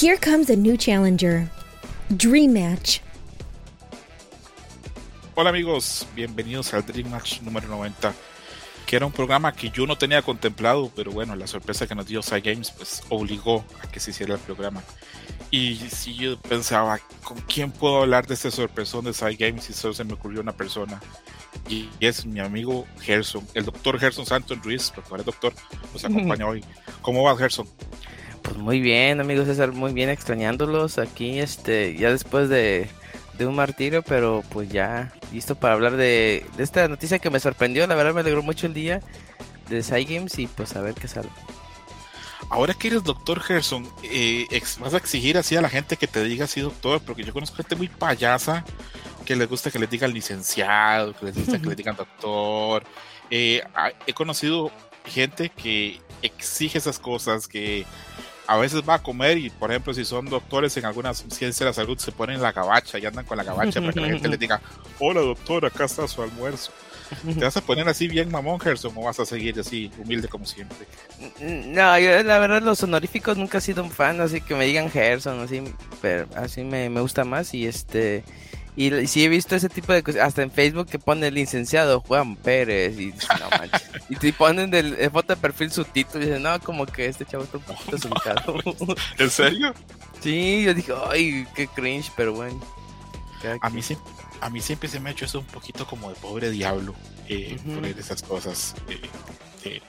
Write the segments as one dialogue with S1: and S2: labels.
S1: Here comes a new challenger. Dream Match.
S2: Hola amigos, bienvenidos al Dream Match número 90, que era un programa que yo no tenía contemplado, pero bueno, la sorpresa que nos dio Side Games pues obligó a que se hiciera el programa. Y si yo pensaba, ¿con quién puedo hablar de este sorpresón de Side Games? Y solo se me ocurrió una persona. Y es mi amigo Gerson, el doctor Gerson Santos Ruiz, porque ahora doctor, nos acompaña hoy. ¿Cómo va Gerson?
S3: Pues muy bien, amigos César, muy bien extrañándolos aquí, este, ya después de, un martirio, pero pues ya listo para hablar de, esta noticia que me sorprendió, la verdad me alegró mucho el día de Games y pues a ver qué sale.
S2: Ahora que eres doctor Gerson, eh, vas a exigir así a la gente que te diga así doctor, porque yo conozco gente muy payasa que les gusta que les digan licenciado, que les gusta que les digan doctor. Eh, he conocido gente que exige esas cosas, que a veces va a comer y, por ejemplo, si son doctores en algunas ciencias de la salud, se ponen la gabacha y andan con la gabacha para que la gente les diga, hola doctor, acá está su almuerzo. ¿Te vas a poner así bien mamón, Gerson, o vas a seguir así humilde como siempre?
S3: No, yo la verdad los honoríficos nunca he sido un fan, así que me digan Gerson, así, pero así me, me gusta más y este... Y sí he visto ese tipo de cosas, hasta en Facebook que pone el licenciado Juan Pérez y no manches. y te ponen del foto de perfil su título y dicen, no, como que este chavo está un poquito desubicado.
S2: ¿En serio?
S3: Sí, yo dije, ay, qué cringe, pero bueno.
S2: A mí, a mí siempre se me ha hecho eso un poquito como de pobre diablo, eh, poner esas cosas. Eh, eh,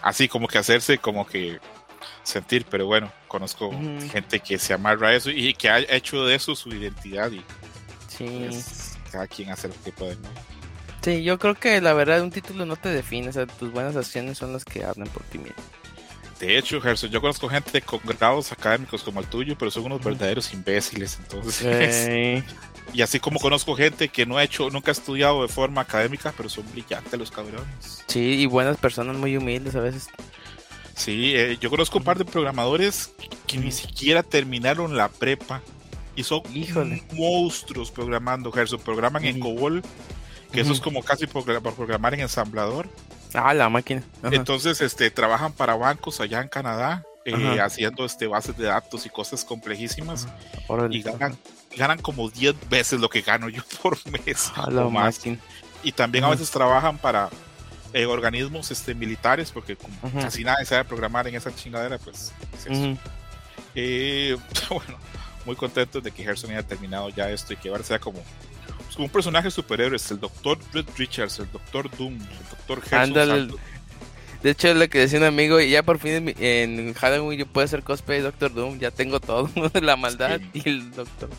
S2: así como que hacerse como que sentir, pero bueno, conozco gente que se amarra a eso y que ha hecho de eso su identidad y
S3: Sí.
S2: cada quien hace lo que puede.
S3: Sí, yo creo que la verdad un título no te define, o sea, tus buenas acciones son las que hablan por ti mismo.
S2: De hecho, Gerson, yo conozco gente con grados académicos como el tuyo, pero son unos verdaderos imbéciles, entonces. y así como conozco gente que no ha hecho, nunca ha estudiado de forma académica, pero son brillantes los cabrones.
S3: Sí, y buenas personas muy humildes a veces.
S2: Sí, eh, yo conozco un par de programadores que ni siquiera terminaron la prepa y son monstruos programando, Gerson. Programan en COBOL, que eso es como casi por programar en ensamblador.
S3: Ah, la máquina.
S2: Entonces, este, trabajan para bancos allá en Canadá, eh, haciendo este, bases de datos y cosas complejísimas. Y ganan, ganan como 10 veces lo que gano yo por mes.
S3: A la máquina.
S2: Y también a veces trabajan para eh, organismos este, militares, porque como casi nadie sabe programar en esa chingadera, pues es eso. Eh, bueno, muy contentos de que Gerson haya terminado ya esto y que ahora sea como, pues, un personaje superhéroe, es el Doctor Red Richards, el Doctor Doom, el Doctor Gerson.
S3: De hecho, es lo que decía un amigo, y ya por fin en, Halloween yo puedo hacer cosplay de Doctor Doom, ya tengo todo, la maldad y el Doctor.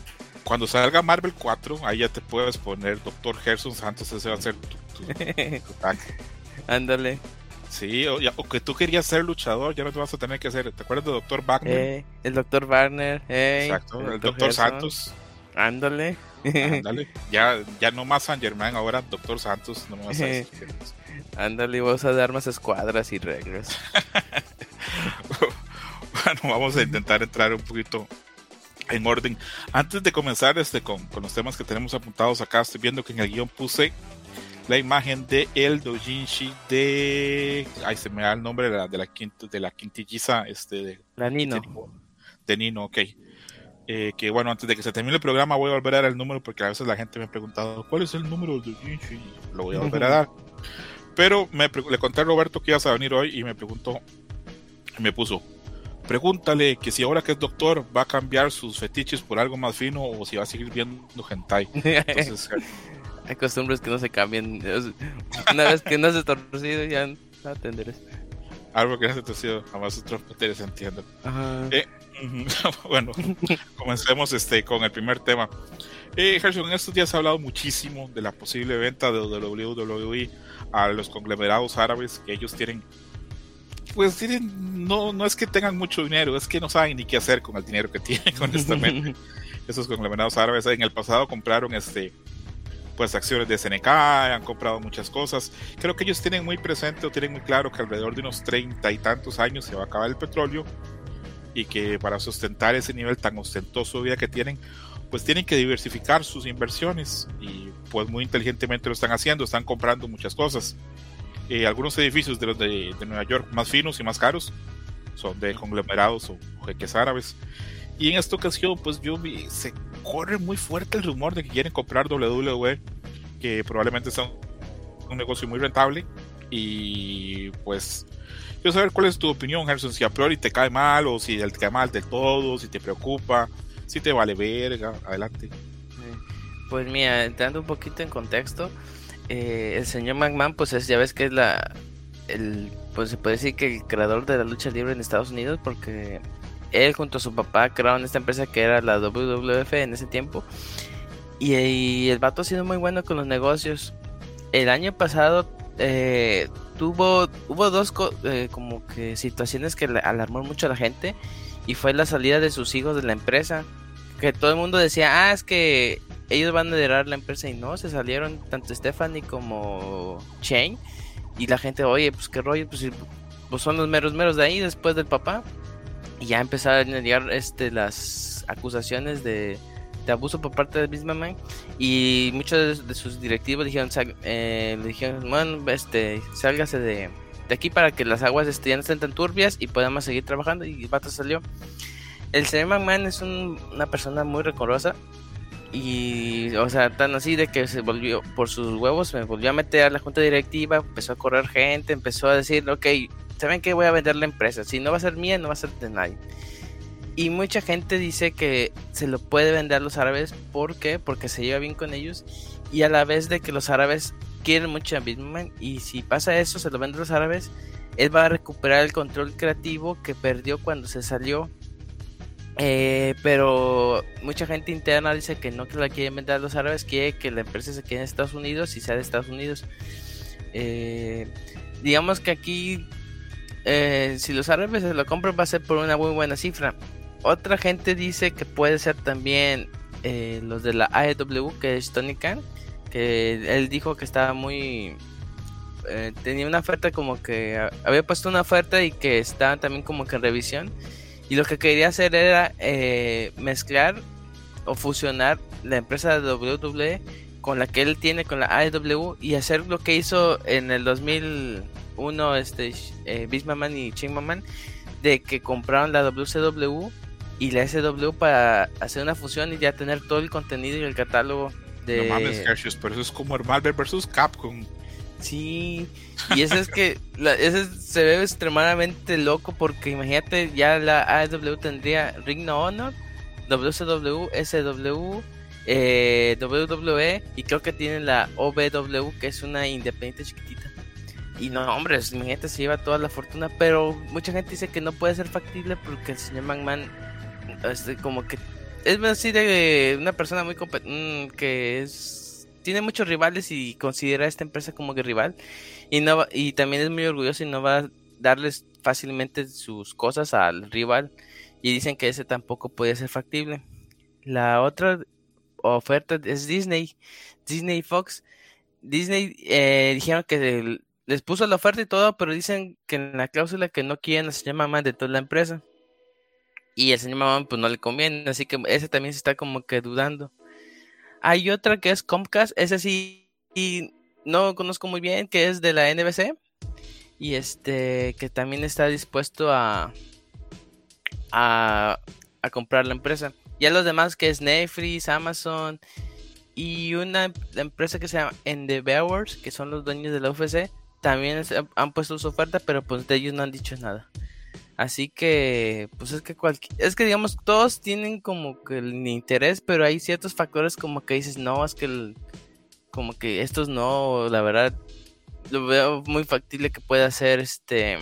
S2: Cuando salga Marvel 4, ahí ya te puedes poner Doctor Gerson Santos, ese va a ser tu,
S3: tanque. Ándale.
S2: Sí, o, que tú querías ser luchador, ya no te vas a tener que hacer. ¿Te acuerdas del Doctor Wagner?
S3: Eh, el Doctor Wagner,
S2: Exacto, el, Doctor Santos.
S3: Ándale.
S2: Ándale. Ya, ya no más San Germán, ahora Doctor Santos. No me vas a decir
S3: Ándale, vos a dar más escuadras y reglas.
S2: bueno, vamos a intentar entrar un poquito en orden. Antes de comenzar este con, con los temas que tenemos apuntados acá, estoy viendo que en el guion puse la imagen de el dojinshi de ay se me da el nombre de la de la, de la quintilliza este de,
S3: la Nino.
S2: De Nino ok. Eh, que bueno antes de que se termine el programa voy a volver a dar el número porque a veces la gente me ha preguntado cuál es el número del dojinshi lo voy a volver a dar. Pero me, le conté a Roberto que ibas a venir hoy y me preguntó me puso pregúntale que si ahora que es doctor va a cambiar sus fetiches por algo más fino o si va a seguir viendo hentai entonces
S3: hay costumbres que no se cambian. Una vez que no se torcido, ya no atenderás.
S2: Algo que no se torcido, jamás otros se entienden. Eh, bueno, comencemos este, con el primer tema. Eh, en estos días se ha hablado muchísimo de la posible venta de WWE a los conglomerados árabes que ellos tienen. Pues tienen, no, no es que tengan mucho dinero, es que no saben ni qué hacer con el dinero que tienen, honestamente. Esos conglomerados árabes en el pasado compraron este pues acciones de SNK, han comprado muchas cosas. Creo que ellos tienen muy presente o tienen muy claro que alrededor de unos treinta y tantos años se va a acabar el petróleo y que para sustentar ese nivel tan ostentoso de vida que tienen, pues tienen que diversificar sus inversiones y pues muy inteligentemente lo están haciendo, están comprando muchas cosas. Eh, algunos edificios de los de, Nueva York más finos y más caros son de conglomerados o, jeques árabes. Y en esta ocasión, pues yo vi, se corre muy fuerte el rumor de que quieren comprar WWE, que probablemente sea un negocio muy rentable. Y pues, quiero saber cuál es tu opinión, Gerson, si a priori te cae mal o si te cae mal de todo, si te preocupa, si te vale verga, adelante.
S3: Pues mira, entrando un poquito en contexto, eh, el señor McMahon, pues es, ya ves que es la, el, pues se puede decir que el creador de la lucha libre en Estados Unidos, porque él junto a su papá crearon esta empresa que era la WWF en ese tiempo. Y, el vato ha sido muy bueno con los negocios. El año pasado eh, tuvo hubo dos eh, como que situaciones que alarmó mucho a la gente y fue la salida de sus hijos de la empresa. Que todo el mundo decía, ah, es que ellos van a liderar la empresa y no, se salieron tanto Stephanie como Shane y la gente, oye, pues qué rollo, pues, pues son los meros meros de ahí después del papá. Y ya empezaron a llegar este, las acusaciones de, de abuso por parte de misma Man. Y muchos de, sus directivos dijeron, eh, le dijeron, bueno, este, sálgase de, de aquí para que las aguas este, ya no estén tan turbias y podamos seguir trabajando. Y el salió. El señor McMahon es una persona muy recorosa y, o sea, tan así de que se volvió, por sus huevos, me volvió a meter a la junta directiva, empezó a correr gente, empezó a decir, ok, ¿saben que Voy a vender la empresa. Si no va a ser mía, no va a ser de nadie. Y mucha gente dice que se lo puede vender a los árabes. ¿Por qué? Porque se lleva bien con ellos. Y a la vez de que los árabes quieren mucho a Bitman. Y si pasa eso, se lo vende a los árabes. Él va a recuperar el control creativo que perdió cuando se salió eh, pero mucha gente interna dice que no que la quieren vender a los árabes, quiere que la empresa se quede en Estados Unidos y sea de Estados Unidos. Eh, digamos que aquí, eh, si los árabes se lo compran, va a ser por una muy buena cifra. Otra gente dice que puede ser también los de la AEW, que es Tony Khan, que él dijo que estaba muy. tenía una oferta como que había puesto una oferta y que estaba también como que en revisión y lo que quería hacer era eh, mezclar o fusionar la empresa de WWE con la que él tiene con la AEW y hacer lo que hizo en el 2001 este eh, Bismarck y Chingman de que compraron la WCW y la SW para hacer una fusión y ya tener todo el contenido y el catálogo de
S2: No mames, pero eso es como el Marvel vs Capcom.
S3: Sí, y eso es que ese se ve extremadamente loco porque imagínate, ya la AEW tendría Ring of Honor, WCW, SW, eh, WWE y creo que tiene la OBW que es una independiente chiquitita. Y no, hombre, imagínate, se lleva toda la fortuna, pero mucha gente dice que no puede ser factible porque el señor McMahon, este, como que es así de una persona muy mm, que es tiene muchos rivales y considera a esta empresa como que rival. Y, no, y también es muy orgulloso y no va a darles fácilmente sus cosas al rival. Y dicen que ese tampoco puede ser factible. La otra oferta es Disney. Disney Fox. Disney eh, dijeron que les puso la oferta y todo, pero dicen que en la cláusula que no quieren se llama más de toda la empresa. Y el señor mamá pues no le conviene, así que ese también se está como que dudando. Hay otra que es Comcast, ese sí y no conozco muy bien, que es de la NBC. Y este, que también está dispuesto a, a, comprar la empresa. Ya los demás que es Netflix, Amazon y una empresa que se llama Endeavors, que son los dueños de la UFC, también han puesto su oferta, pero pues de ellos no han dicho nada. Así que, pues es que es que digamos, todos tienen como que el interés, pero hay ciertos factores como que dices, no, es que como que estos no, la verdad, lo veo muy factible que pueda ser este,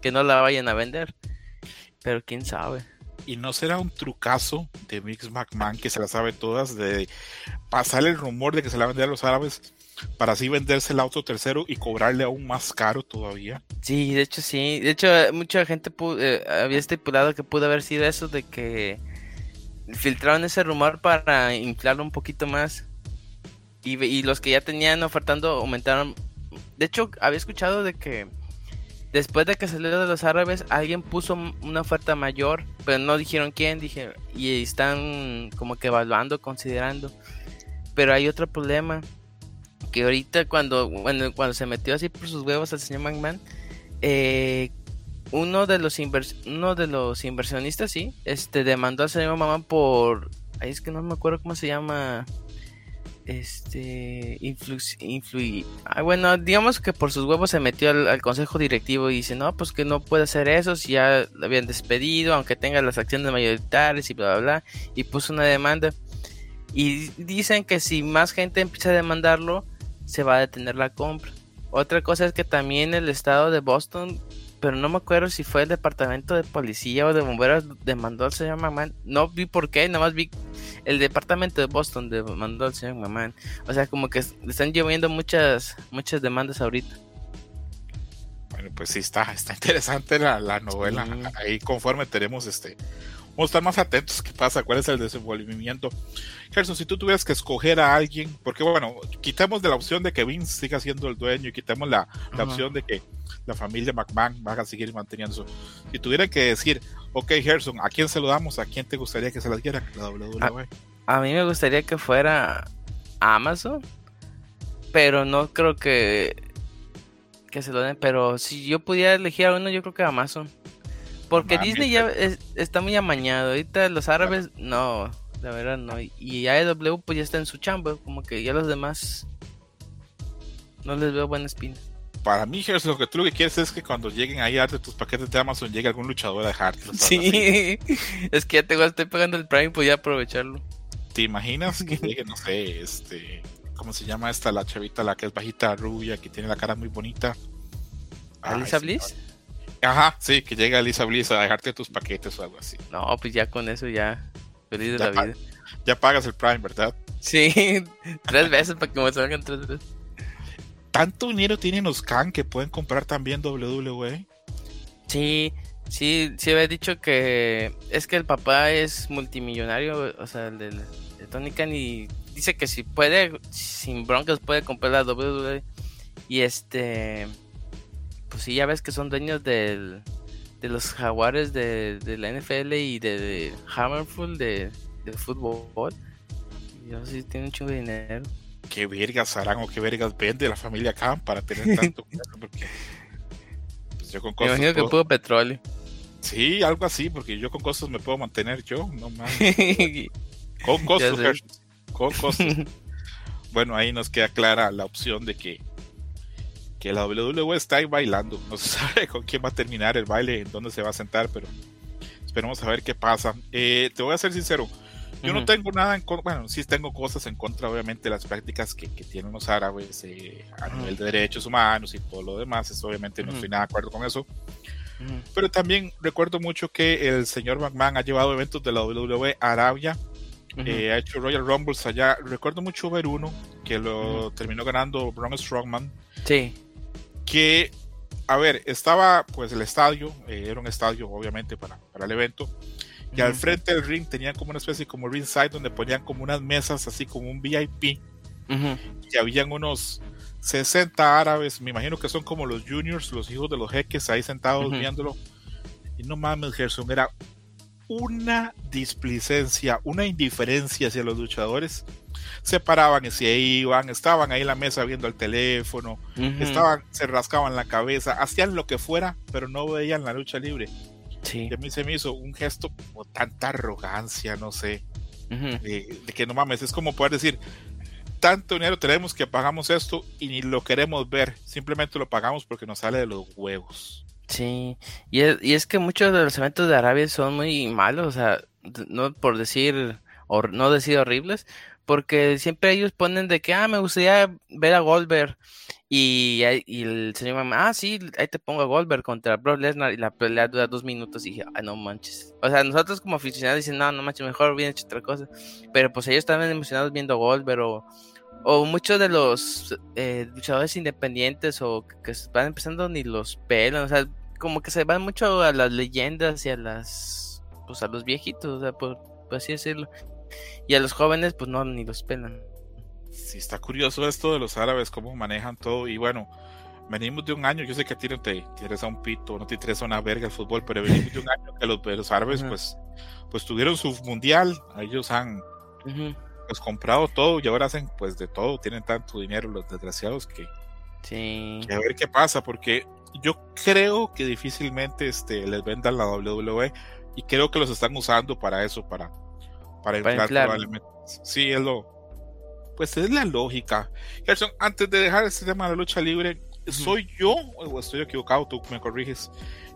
S3: que no la vayan a vender. Pero quién sabe.
S2: ¿Y no será un trucazo de Mix McMahon que se la sabe todas de pasar el rumor de que se la vender a los árabes para así venderse el auto tercero y cobrarle aún más caro todavía.
S3: Sí, de hecho sí. De hecho, mucha gente eh, había estipulado que pudo haber sido eso de que filtraron ese rumor para inflarlo un poquito más. Y, los que ya tenían ofertando aumentaron. De hecho, había escuchado de que después de que salió de los árabes, alguien puso una oferta mayor, pero no dijeron quién, dije, y están como que evaluando, considerando. Pero hay otro problema, que ahorita cuando, cuando se metió así por sus huevos al señor McMahon, eh, uno de los uno de los inversionistas, sí, este demandó al señor Mamán por, ahí es que no me acuerdo cómo se llama, este, influir, ah, bueno, digamos que por sus huevos se metió al, consejo directivo y dice, no, pues que no puede hacer eso si ya lo habían despedido, aunque tenga las acciones mayoritarias y bla, bla, bla, y puso una demanda. Y dicen que si más gente empieza a demandarlo, se va a detener la compra. Otra cosa es que también el estado de Boston, pero no me acuerdo si fue el departamento de policía o de bomberos demandó al señor Mamán. No vi por qué, nada más vi el departamento de Boston demandó al señor Mamán. O sea, como que están lloviendo muchas muchas demandas ahorita.
S2: Bueno, pues sí, está, está interesante la, la novela. Ahí conforme tenemos este Vamos a estar más atentos qué pasa, cuál es el desenvolvimiento. Gerson, si tú tuvieras que escoger a alguien, porque bueno, quitemos de la opción de que Vince siga siendo el dueño y quitemos la, opción de que la familia McMahon va a seguir manteniendo eso. Si tuvieran que decir, ok, Gerson, ¿a quién se lo damos? ¿A quién te gustaría que se las diera la WWE?
S3: A, mí me gustaría que fuera Amazon, pero no creo que que se lo den, pero si yo pudiera elegir a uno, yo creo que Amazon. Porque Disney ya está muy amañado. Ahorita los árabes, no, la verdad no. Y AEW pues ya está en su chamba. Como que ya los demás no les veo buena espina.
S2: Para mí, Gerson, lo que tú lo que quieres es que cuando lleguen ahí a tus paquetes de Amazon llegue algún luchador a dejarte.
S3: Sí, es que ya te estoy pagando el Prime, pues ya aprovecharlo.
S2: ¿Te imaginas que llegue, no sé, este, ¿cómo se llama esta? La chavita, la que es bajita, rubia, que tiene la cara muy bonita.
S3: ¿Alisa Bliss?
S2: Ajá, sí, que llega Lisa Bliss a dejarte tus paquetes o algo así.
S3: No, pues ya con eso ya. Feliz de la vida.
S2: Ya pagas el Prime, ¿verdad?
S3: Sí, tres veces para que me salgan tres veces.
S2: ¿Tanto dinero tienen los Khan que pueden comprar también WWE?
S3: Sí, sí, sí había dicho que es que el papá es multimillonario, o sea, el de, Tony Khan y dice que si puede, sin broncas puede comprar la WWE. Y este pues sí, ya ves que son dueños del, de los jaguares de, la NFL y de, Hammerful de, fútbol. Yo sí tiene un chingo de dinero.
S2: ¿Qué vergas harán o qué vergas vende la familia Khan para tener tanto Porque
S3: pues yo con cosas. Me imagino que puedo petróleo.
S2: Sí, algo así, porque yo con cosas me puedo mantener yo, no más. con costos, con costos. bueno, ahí nos queda clara la opción de que que la WWE está ahí bailando. No se sabe con quién va a terminar el baile, en dónde se va a sentar, pero esperemos a ver qué pasa. Eh, te voy a ser sincero, yo no tengo nada en contra, bueno, sí tengo cosas en contra, obviamente, de las prácticas que, tienen los árabes eh, a nivel de derechos humanos y todo lo demás. Eso, obviamente, no estoy nada de acuerdo con eso. Pero también recuerdo mucho que el señor McMahon ha llevado eventos de la WWE a Arabia. Eh, ha hecho Royal Rumbles allá. Recuerdo mucho ver uno que lo terminó ganando Braun Strongman.
S3: Sí
S2: que, a ver, estaba pues el estadio, eh, era un estadio obviamente para, para el evento, y al frente del ring tenían como una especie como ringside donde ponían como unas mesas así como un VIP, y habían unos 60 árabes, me imagino que son como los juniors, los hijos de los jeques ahí sentados viéndolo, y no mames, Gerson, era una displicencia, una indiferencia hacia los luchadores se paraban y se iban, estaban ahí en la mesa viendo el teléfono, estaban, se rascaban la cabeza, hacían lo que fuera, pero no veían la lucha libre.
S3: Sí.
S2: Y a mí se me hizo un gesto como tanta arrogancia, no sé, de, que no mames, es como poder decir, tanto dinero tenemos que pagamos esto y ni lo queremos ver, simplemente lo pagamos porque nos sale de los huevos.
S3: Sí, y es, y es que muchos de los eventos de Arabia son muy malos, o sea, no por decir, o no decir horribles, porque siempre ellos ponen de que, ah, me gustaría ver a Goldberg. Y, el señor ah, sí, ahí te pongo a Goldberg contra Brock Lesnar. Y la pelea dura dos minutos. Y dije, ah, no manches. O sea, nosotros como aficionados dicen, no, no manches, mejor bien hecho otra cosa. Pero pues ellos estaban emocionados viendo a Goldberg o, o muchos de los eh, luchadores independientes o que, van empezando ni los pelan. O sea, como que se van mucho a las leyendas y a las, pues a los viejitos, o sea, por así decirlo. Y a los jóvenes, pues no, ni los pelan.
S2: Sí, está curioso esto de los árabes, cómo manejan todo. Y bueno, venimos de un año, yo sé que a ti no te interesa un pito, no te interesa una verga el fútbol, pero venimos de un año que los, árabes, pues, pues tuvieron su mundial, ellos han pues, comprado todo y ahora hacen pues de todo, tienen tanto dinero los desgraciados que,
S3: sí.
S2: que a ver qué pasa, porque yo creo que difícilmente este, les vendan la WWE y creo que los están usando para eso, para, para, para probablemente. Sí, es lo. Pues es la lógica. Gerson, antes de dejar este tema de la lucha libre, ¿soy yo o estoy equivocado? Tú me corriges.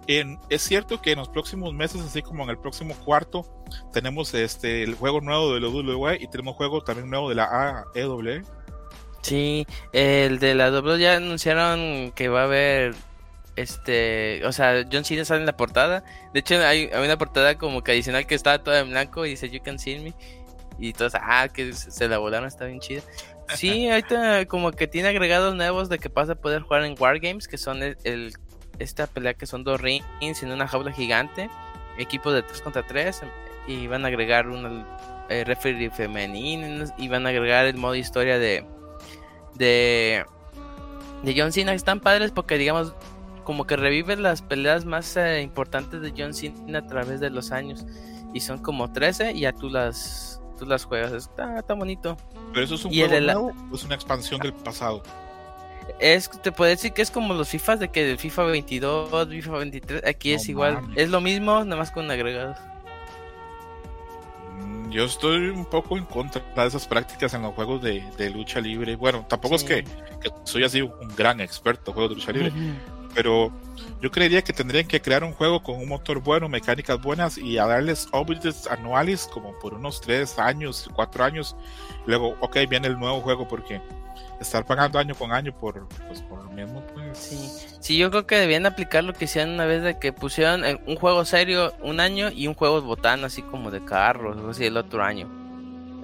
S2: En, es cierto que en los próximos meses, así como en el próximo cuarto, tenemos este el juego nuevo de la WWE y tenemos juego también nuevo de la AEW.
S3: Sí, el de la WWE ya anunciaron que va a haber este, o sea, John Cena sale en la portada. De hecho, hay, una portada como que adicional que está toda en blanco y dice You can see me. Y todos, ah, que se la volaron, está bien chida. Sí, ahorita como que tiene agregados nuevos de que pasa a poder jugar en Wargames, que son el, esta pelea que son dos rings en una jaula gigante, equipo de 3 contra 3, y van a agregar un eh, referee femenino y van a agregar el modo historia de de de John Cena están padres porque digamos como que revive las peleas más eh, importantes de John Cena a través de los años. Y son como 13 y ya tú las, tú las juegas. Está, está bonito.
S2: Pero eso es un juego nuevo es una expansión del pasado.
S3: Es, te puedo decir que es como los FIFAs de que el FIFA 22, FIFA 23, aquí es igual. Es lo mismo, nada más con agregados.
S2: Mm, yo estoy un poco en contra de esas prácticas en los juegos de, lucha libre. Bueno, tampoco es que, soy así un gran experto en juegos de lucha libre, pero yo creería que tendrían que crear un juego con un motor bueno, mecánicas buenas y a darles updates anuales como por unos 3 años, 4 años. Luego, ok, viene el nuevo juego porque estar pagando año con año por, pues, por lo mismo, pues...
S3: Sí. sí, yo creo que debían aplicar lo que hicieron una vez de que pusieron un juego serio un año y un juego botán así como de carros, o así el otro año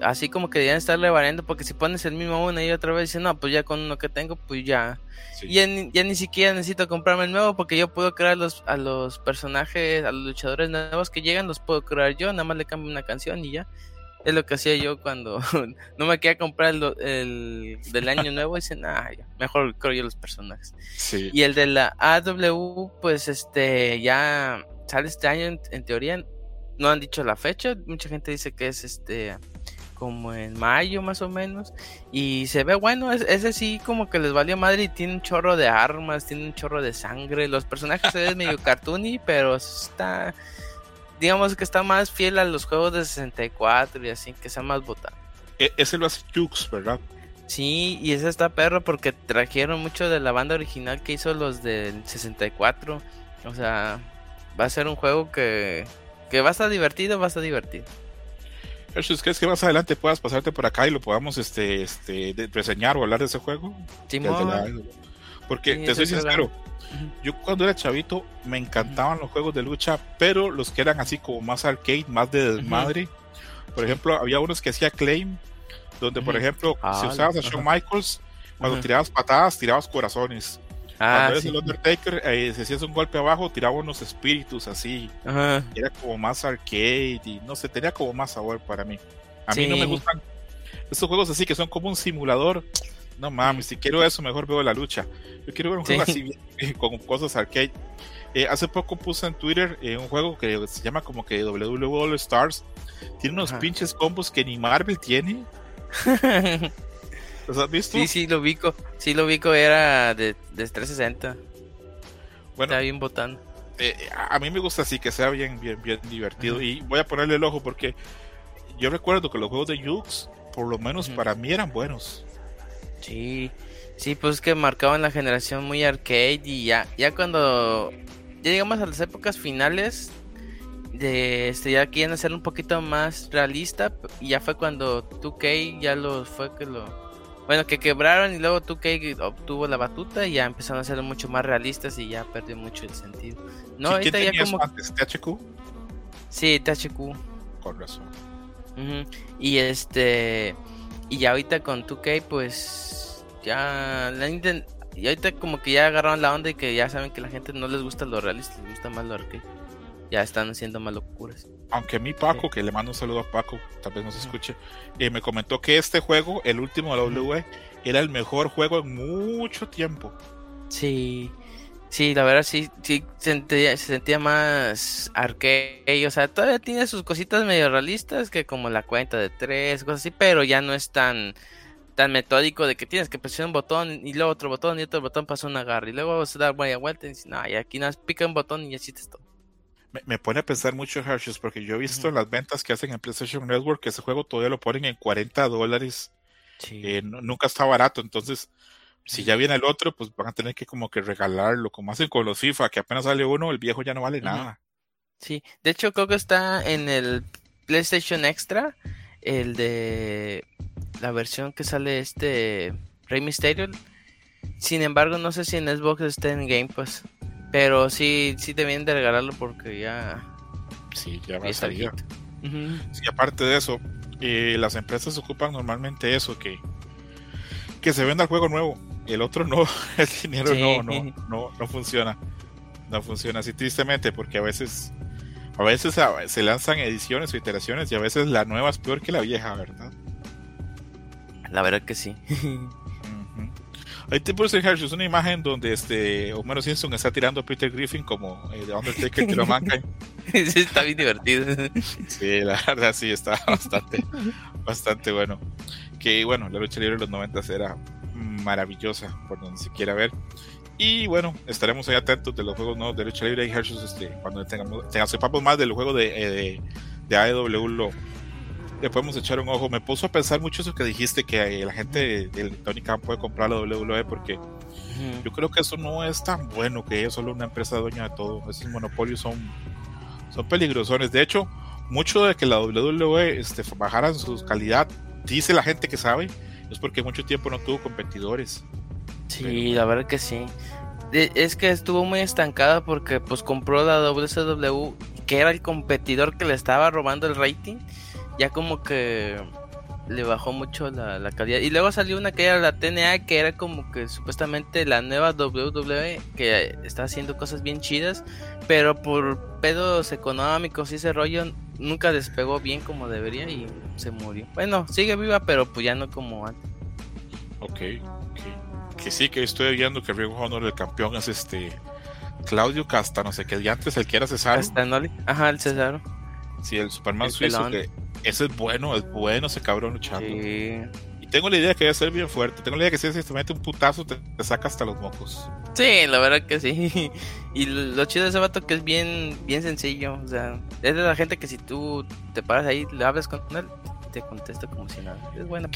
S3: así como que deberían estarle variando porque si pones el mismo una y otra vez dices, no, pues ya con uno que tengo, pues ya. Y ya, ni siquiera necesito comprarme el nuevo porque yo puedo crear los, a los personajes, a los luchadores nuevos que llegan, los puedo crear yo, nada más le cambio una canción y ya. Es lo que hacía yo cuando no me quería comprar el, del año nuevo y dicen, ah, mejor creo yo los personajes. Y el de la AW, pues este, ya sale este año en teoría. No han dicho la fecha, mucha gente dice que es este como en mayo más o menos. Y se ve bueno, ese sí como que les valió madre y tiene un chorro de armas, tiene un chorro de sangre. Los personajes se ven medio cartoony, pero está, digamos que está más fiel a los juegos de 64 y así, que sea más botado.
S2: E, ese lo hace Jux, ¿verdad?
S3: Sí, y ese está perro porque trajeron mucho de la banda original que hizo los del 64. O sea, va a ser un juego que, que va a estar divertido, va a estar divertido.
S2: ¿Crees que más adelante puedas pasarte por acá y lo podamos este, este, reseñar o hablar de ese juego?
S3: Sí,
S2: Porque te soy sincero, yo cuando era chavito me encantaban los juegos de lucha, pero los que eran así como más arcade, más de desmadre. Por ejemplo, había unos que hacía Claim, donde por ejemplo, si ah, usabas a Shawn Michaels, cuando tirabas patadas, tirabas corazones. Ah, Cuando eres el Undertaker, eh, si hacías un golpe abajo, tiraba unos espíritus así. Era como más arcade y no sé, tenía como más sabor para mí. A mí no me gustan estos juegos así que son como un simulador. No mames, si quiero eso, mejor veo la lucha. Yo quiero ver un juego así con cosas arcade. Eh, hace poco puse en Twitter eh, un juego que se llama como que WWE All Stars. Tiene unos pinches combos que ni Marvel tiene. ¿Los has visto?
S3: Sí, sí, lo ubico. Sí, lo ubico, era de, de 360. Bueno, Está bien botando.
S2: Eh, a mí me gusta así, que sea bien, bien, bien divertido. Y voy a ponerle el ojo porque yo recuerdo que los juegos de Jux, por lo menos para mí, eran buenos.
S3: Sí, sí, pues que marcaban la generación muy arcade y ya, ya cuando ya llegamos a las épocas finales de este ya quieren hacer un poquito más realista y ya fue cuando 2K ya lo fue que lo bueno, que quebraron y luego 2K obtuvo la batuta y ya empezaron a ser mucho más realistas y ya perdió mucho el sentido.
S2: No, ahorita ya como. Antes, ¿THQ?
S3: Sí, THQ.
S2: Con razón.
S3: Y este. Y ya ahorita con 2K, pues. Ya. La y ahorita como que ya agarraron la onda y que ya saben que la gente no les gusta lo realista, les gusta más lo arcade. Ya están haciendo más locuras
S2: aunque a mí Paco, que le mando un saludo a Paco, tal vez no se escuche, eh, me comentó que este juego, el último de la WWE, era el mejor juego en mucho tiempo.
S3: Sí, sí, la verdad sí, sí se sentía, se sentía más arcade, o sea, todavía tiene sus cositas medio realistas, que como la cuenta de tres, cosas así, pero ya no es tan tan metódico de que tienes que presionar un botón y luego otro botón y otro botón pasa una garra y luego se da media vuelta y dices, no, y aquí nada, pica un botón y así te todo.
S2: Me, me, pone a pensar mucho Hershey's porque yo he visto las ventas que hacen en PlayStation Network que ese juego todavía lo ponen en 40 dólares. Eh, nunca está barato, entonces si ya viene el otro, pues van a tener que como que regalarlo, como hacen con los FIFA, que apenas sale uno, el viejo ya no vale nada.
S3: Sí, de hecho creo que está en el PlayStation Extra, el de la versión que sale este Rey Mysterio. Sin embargo, no sé si en Xbox está en Game Pass. Pero sí, sí deben de regalarlo porque ya.
S2: Sí, ya va a salir. Sí, aparte de eso, eh, las empresas ocupan normalmente eso, que, que se venda el juego nuevo. El otro no, el dinero no, no, no, no funciona. No funciona así tristemente porque a veces a veces se lanzan ediciones o iteraciones y a veces la nueva es peor que la vieja, ¿verdad?
S3: La verdad que sí.
S2: Ahí te puse es una imagen donde este Homero Simpson está tirando a Peter Griffin como eh, Undertaker tiró a
S3: sí, está bien divertido.
S2: sí, la verdad sí, está bastante, bastante bueno. Que bueno, la lucha libre de los 90 era maravillosa, por donde se quiera ver. Y bueno, estaremos ahí atentos de los juegos nuevos de lucha libre y Hershey's este, cuando tengamos, tengamos sepamos más del juego de, eh, de, de AEW le podemos echar un ojo. Me puso a pensar mucho eso que dijiste, que la gente de Tony Khan puede comprar la WWE, porque yo creo que eso no es tan bueno, que es solo una empresa dueña de todo. Esos monopolios son, son peligrosones. De hecho, mucho de que la WWE este, bajara su calidad, dice la gente que sabe, es porque mucho tiempo no tuvo competidores.
S3: Sí, la verdad que sí. Es que estuvo muy estancada porque pues compró la WCW, que era el competidor que le estaba robando el rating ya como que le bajó mucho la, calidad. Y luego salió una que era la TNA, que era como que supuestamente la nueva WWE, que está haciendo cosas bien chidas, pero por pedos económicos y ese rollo, nunca despegó bien como debería y se murió. Bueno, sigue viva, pero pues ya no como antes.
S2: Ok, Que sí, que estoy viendo que Ring Honor el campeón es este Claudio Casta, no sé qué, y antes el que era Cesaro.
S3: Ajá, el Cesaro.
S2: Sí, el Superman suizo que ese es bueno, es bueno ese cabrón luchando. Y tengo la idea que debe ser bien fuerte. Tengo la idea que si se mete un putazo te, saca hasta los mocos.
S3: Sí, la verdad que sí. Y lo chido de ese vato que es bien, bien sencillo. O sea, es de la gente que si tú te paras ahí, le hablas con él, te contesta como si nada. Es bueno.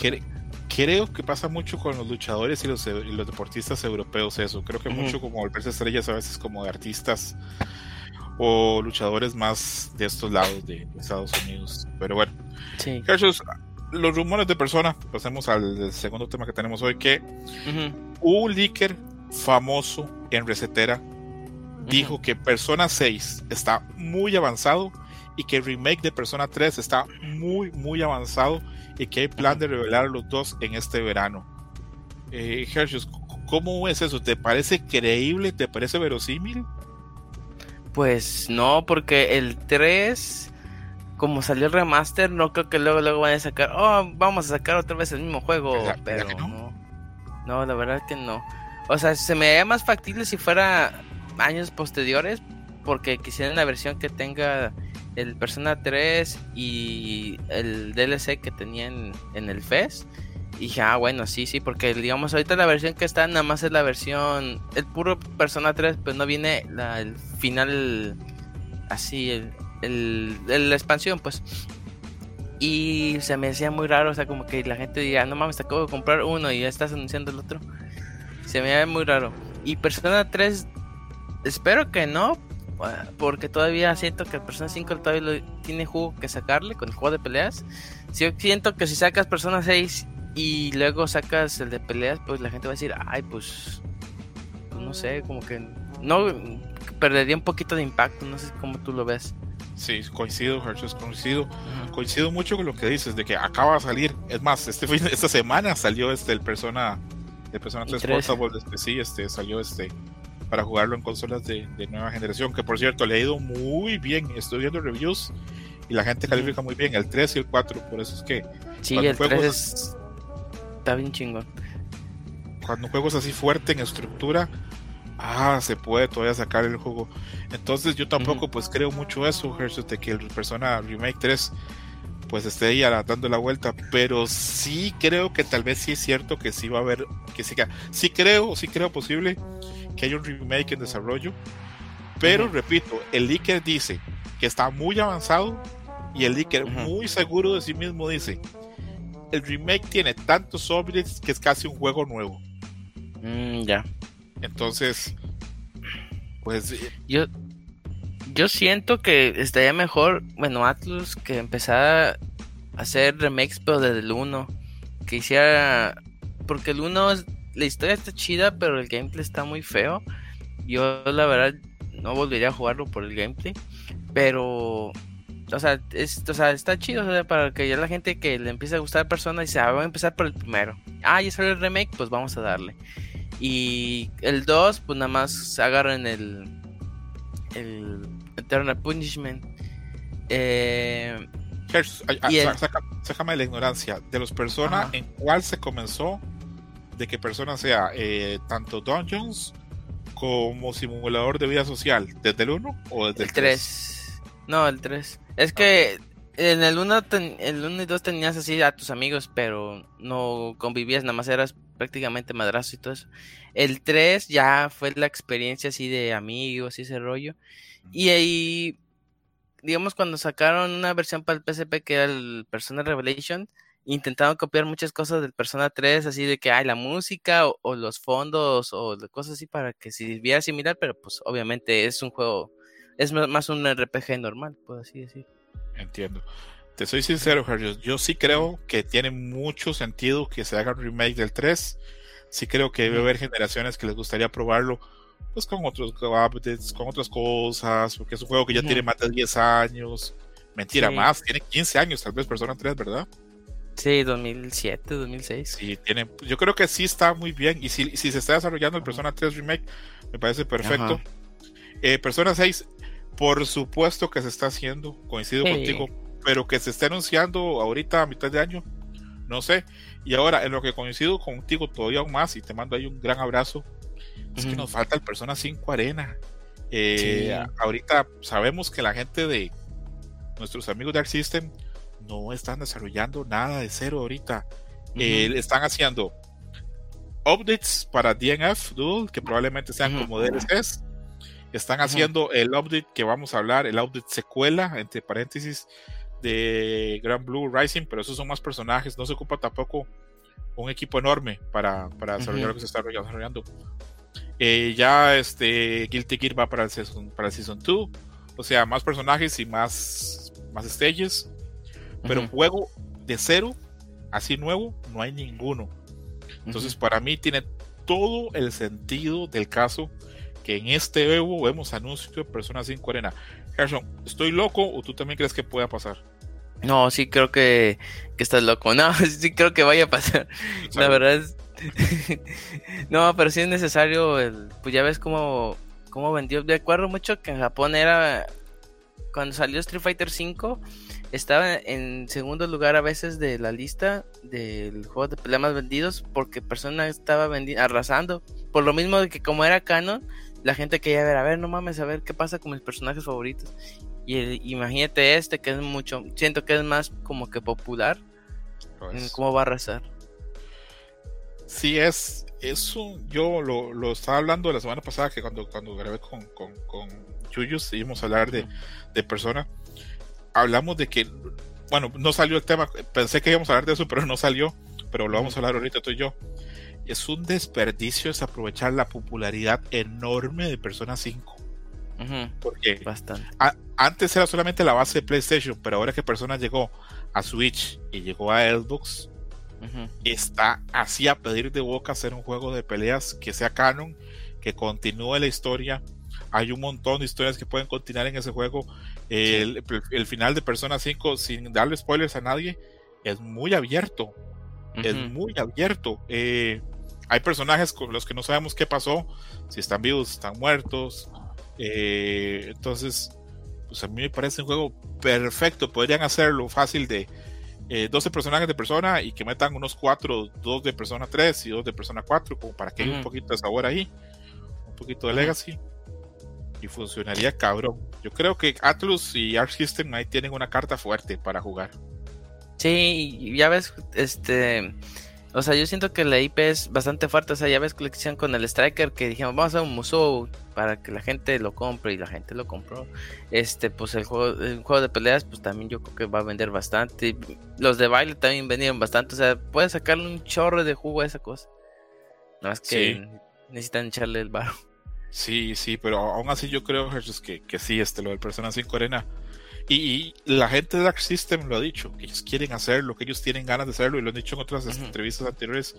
S2: Creo que pasa mucho con los luchadores y los, los deportistas europeos eso. Creo que mucho como volverse estrellas a veces como de artistas o luchadores más de estos lados de Estados Unidos. Pero bueno, sí. los rumores de persona, pasemos al segundo tema que tenemos hoy, que un leaker famoso en recetera dijo que Persona 6 está muy avanzado y que el remake de Persona 3 está muy, muy avanzado y que hay plan de revelar los dos en este verano. Eh, ¿cómo es eso? ¿Te parece creíble? ¿Te parece verosímil?
S3: Pues no, porque el 3, como salió el remaster, no creo que luego luego vayan a sacar, oh, vamos a sacar otra vez el mismo juego, pero no? no. la verdad que no. O sea, se me haría más factible si fuera años posteriores, porque quisieran la versión que tenga el Persona 3 y el DLC que tenían en el FES y dije, ah, bueno, sí, sí, porque digamos, ahorita la versión que está nada más es la versión, el puro Persona 3, pues no viene la, el final así, el, el, la expansión, pues. Y se me decía muy raro, o sea, como que la gente diga, no mames, te acabo de comprar uno y ya estás anunciando el otro. Se me ve muy raro. Y Persona 3, espero que no, porque todavía siento que Persona 5 todavía tiene jugo que sacarle con el juego de peleas. Si siento que si sacas Persona 6 y luego sacas el de peleas, pues la gente va a decir, ay, pues, pues no sé, como que no perdería un poquito de impacto, no sé cómo tú lo ves.
S2: Sí, coincido, Hershey, coincido. Coincido mucho con lo que dices, de que acaba de salir. Es más, este esta semana salió este el Persona, el Persona 3 Portable, este, sí, este, salió este para jugarlo en consolas de, nueva generación, que por cierto le ha ido muy bien. Estoy viendo reviews y la gente califica muy bien el 3 y el 4, por eso es que
S3: sí, el 3 es está bien chingón.
S2: Cuando un juego es así fuerte en estructura, ah, se puede todavía sacar el juego. Entonces yo tampoco pues creo mucho eso, de que el Persona Remake 3 pues esté ahí dando la vuelta, pero sí creo que tal vez sí es cierto que sí va a haber, que sí, sí creo, sí creo posible que haya un remake en desarrollo, pero repito, el leaker dice que está muy avanzado y el leaker muy seguro de sí mismo dice, el remake tiene tantos updates que es casi un juego nuevo.
S3: Mm, ya.
S2: Entonces, pues eh,
S3: yo yo siento que estaría mejor, bueno, Atlus que empezara a hacer remakes pero desde el 1, que hiciera porque el 1 la historia está chida, pero el gameplay está muy feo. Yo la verdad no volvería a jugarlo por el gameplay, pero o sea, es, o sea, está chido para que ya la gente que le empiece a gustar Persona dice, ah, voy a empezar por el primero. Ah, ya salió el remake, pues vamos a darle. Y el 2, pues nada más agarran el el Eternal Punishment. Eh,
S2: sácame la ignorancia. De los Persona, ¿en cuál se comenzó de que Persona sea eh, tanto Dungeons como simulador de vida social? ¿Desde el 1 o desde el 3?
S3: No, el 3. Es que en el 1 el uno y 2 tenías así a tus amigos, pero no convivías, nada más eras prácticamente madrazo y todo eso. El 3 ya fue la experiencia así de amigos y ese rollo. Y ahí, digamos, cuando sacaron una versión para el PSP que era el Persona Revelation, intentaron copiar muchas cosas del Persona 3, así de que hay la música o, los fondos o cosas así para que sirviera similar, pero pues obviamente es un juego, es más un RPG normal, puedo así decir.
S2: Entiendo. Te soy sincero, Harry, yo sí creo que tiene mucho sentido que se haga un remake del 3. Sí creo que debe haber generaciones que les gustaría probarlo pues con otros updates, con otras cosas, porque es un juego que ya tiene más de 10 años. Mentira, más, tiene 15 años, tal vez Persona 3, ¿verdad?
S3: Sí, 2007, 2006.
S2: Sí, tiene, yo creo que sí está muy bien. Y si, si se está desarrollando el Persona 3 Remake, me parece perfecto. Eh, Persona 6, por supuesto que se está haciendo, coincido contigo, pero que se esté anunciando ahorita a mitad de año, no sé. Y ahora, en lo que coincido contigo todavía aún más, y te mando ahí un gran abrazo, es que nos falta el Persona 5 Arena. Eh, ahorita sabemos que la gente de nuestros amigos de Arc System no están desarrollando nada de cero ahorita. Eh, están haciendo updates para DNF Duel, que probablemente sean como DLCs. Están haciendo el update que vamos a hablar, el update secuela, entre paréntesis, de Grand Blue Rising, pero esos son más personajes. No se ocupa tampoco un equipo enorme para, para desarrollar lo que se está desarrollando. Eh, ya este Guilty Gear va para el season, para el season 2. O sea, más personajes y más, más stages. Pero juego de cero, así nuevo, no hay ninguno. Entonces, para mí tiene todo el sentido del caso que en este Evo vemos anuncios de Persona 5 Arena. Gerson, ¿estoy loco o tú también crees que pueda pasar?
S3: No, sí creo que, que estás loco. No, sí creo que vaya a pasar. La verdad es, no, pero sí es necesario, el, pues ya ves cómo, cómo vendió. De acuerdo mucho que en Japón era, cuando salió Street Fighter V, estaba en segundo lugar a veces de la lista del juego de peleas más vendidos porque personas estaba arrasando. Por lo mismo de que como era canon, la gente quería ver, a ver, no mames, a ver qué pasa con mis personajes favoritos. Y imagínate este que es mucho, siento que es más como que popular. Pues ¿Cómo va a arrasar?
S2: Sí, es eso. Yo lo, estaba hablando la semana pasada que cuando, cuando grabé con, con, con Chuyus íbamos a hablar de, de persona. Hablamos de que, bueno, no salió el tema. Pensé que íbamos a hablar de eso, pero no salió. Pero lo vamos a hablar ahorita tú y yo. Es un desperdicio aprovechar la popularidad enorme de Persona 5. Porque
S3: Bastante.
S2: antes era solamente la base de PlayStation, pero ahora que Persona llegó a Switch y llegó a Xbox, está así a pedir de boca hacer un juego de peleas que sea canon, que continúe la historia. Hay un montón de historias que pueden continuar en ese juego. El, final de Persona 5, sin darle spoilers a nadie, es muy abierto. Es muy abierto. Eh, hay personajes con los que no sabemos qué pasó, si están vivos, están muertos. Eh, entonces, pues a mí me parece un juego perfecto. Podrían hacerlo fácil de, 12 eh, personajes de persona y que metan unos 4, 2 de persona 3 y 2 de persona 4, como para que haya un poquito de sabor ahí, un poquito de legacy. Y funcionaría cabrón. Yo creo que Atlus y Arc System ahí tienen una carta fuerte para jugar.
S3: Sí, ya ves, este, o sea, yo siento que la IP es bastante fuerte. O sea, ya ves que lo con el Striker que dijimos, vamos a hacer un museo para que la gente lo compre y la gente lo compró. Este, pues el juego, el juego de peleas, pues también yo creo que va a vender bastante. Los de baile también vendieron bastante. O sea, puedes sacarle un chorro de jugo a esa cosa. No es que necesitan echarle el barro.
S2: Sí, sí, pero aún así yo creo, que, que sí, este, lo del Persona 5 Arena y, la gente de Dark System lo ha dicho, que ellos quieren hacerlo, que ellos tienen ganas de hacerlo y lo han dicho en otras entrevistas anteriores.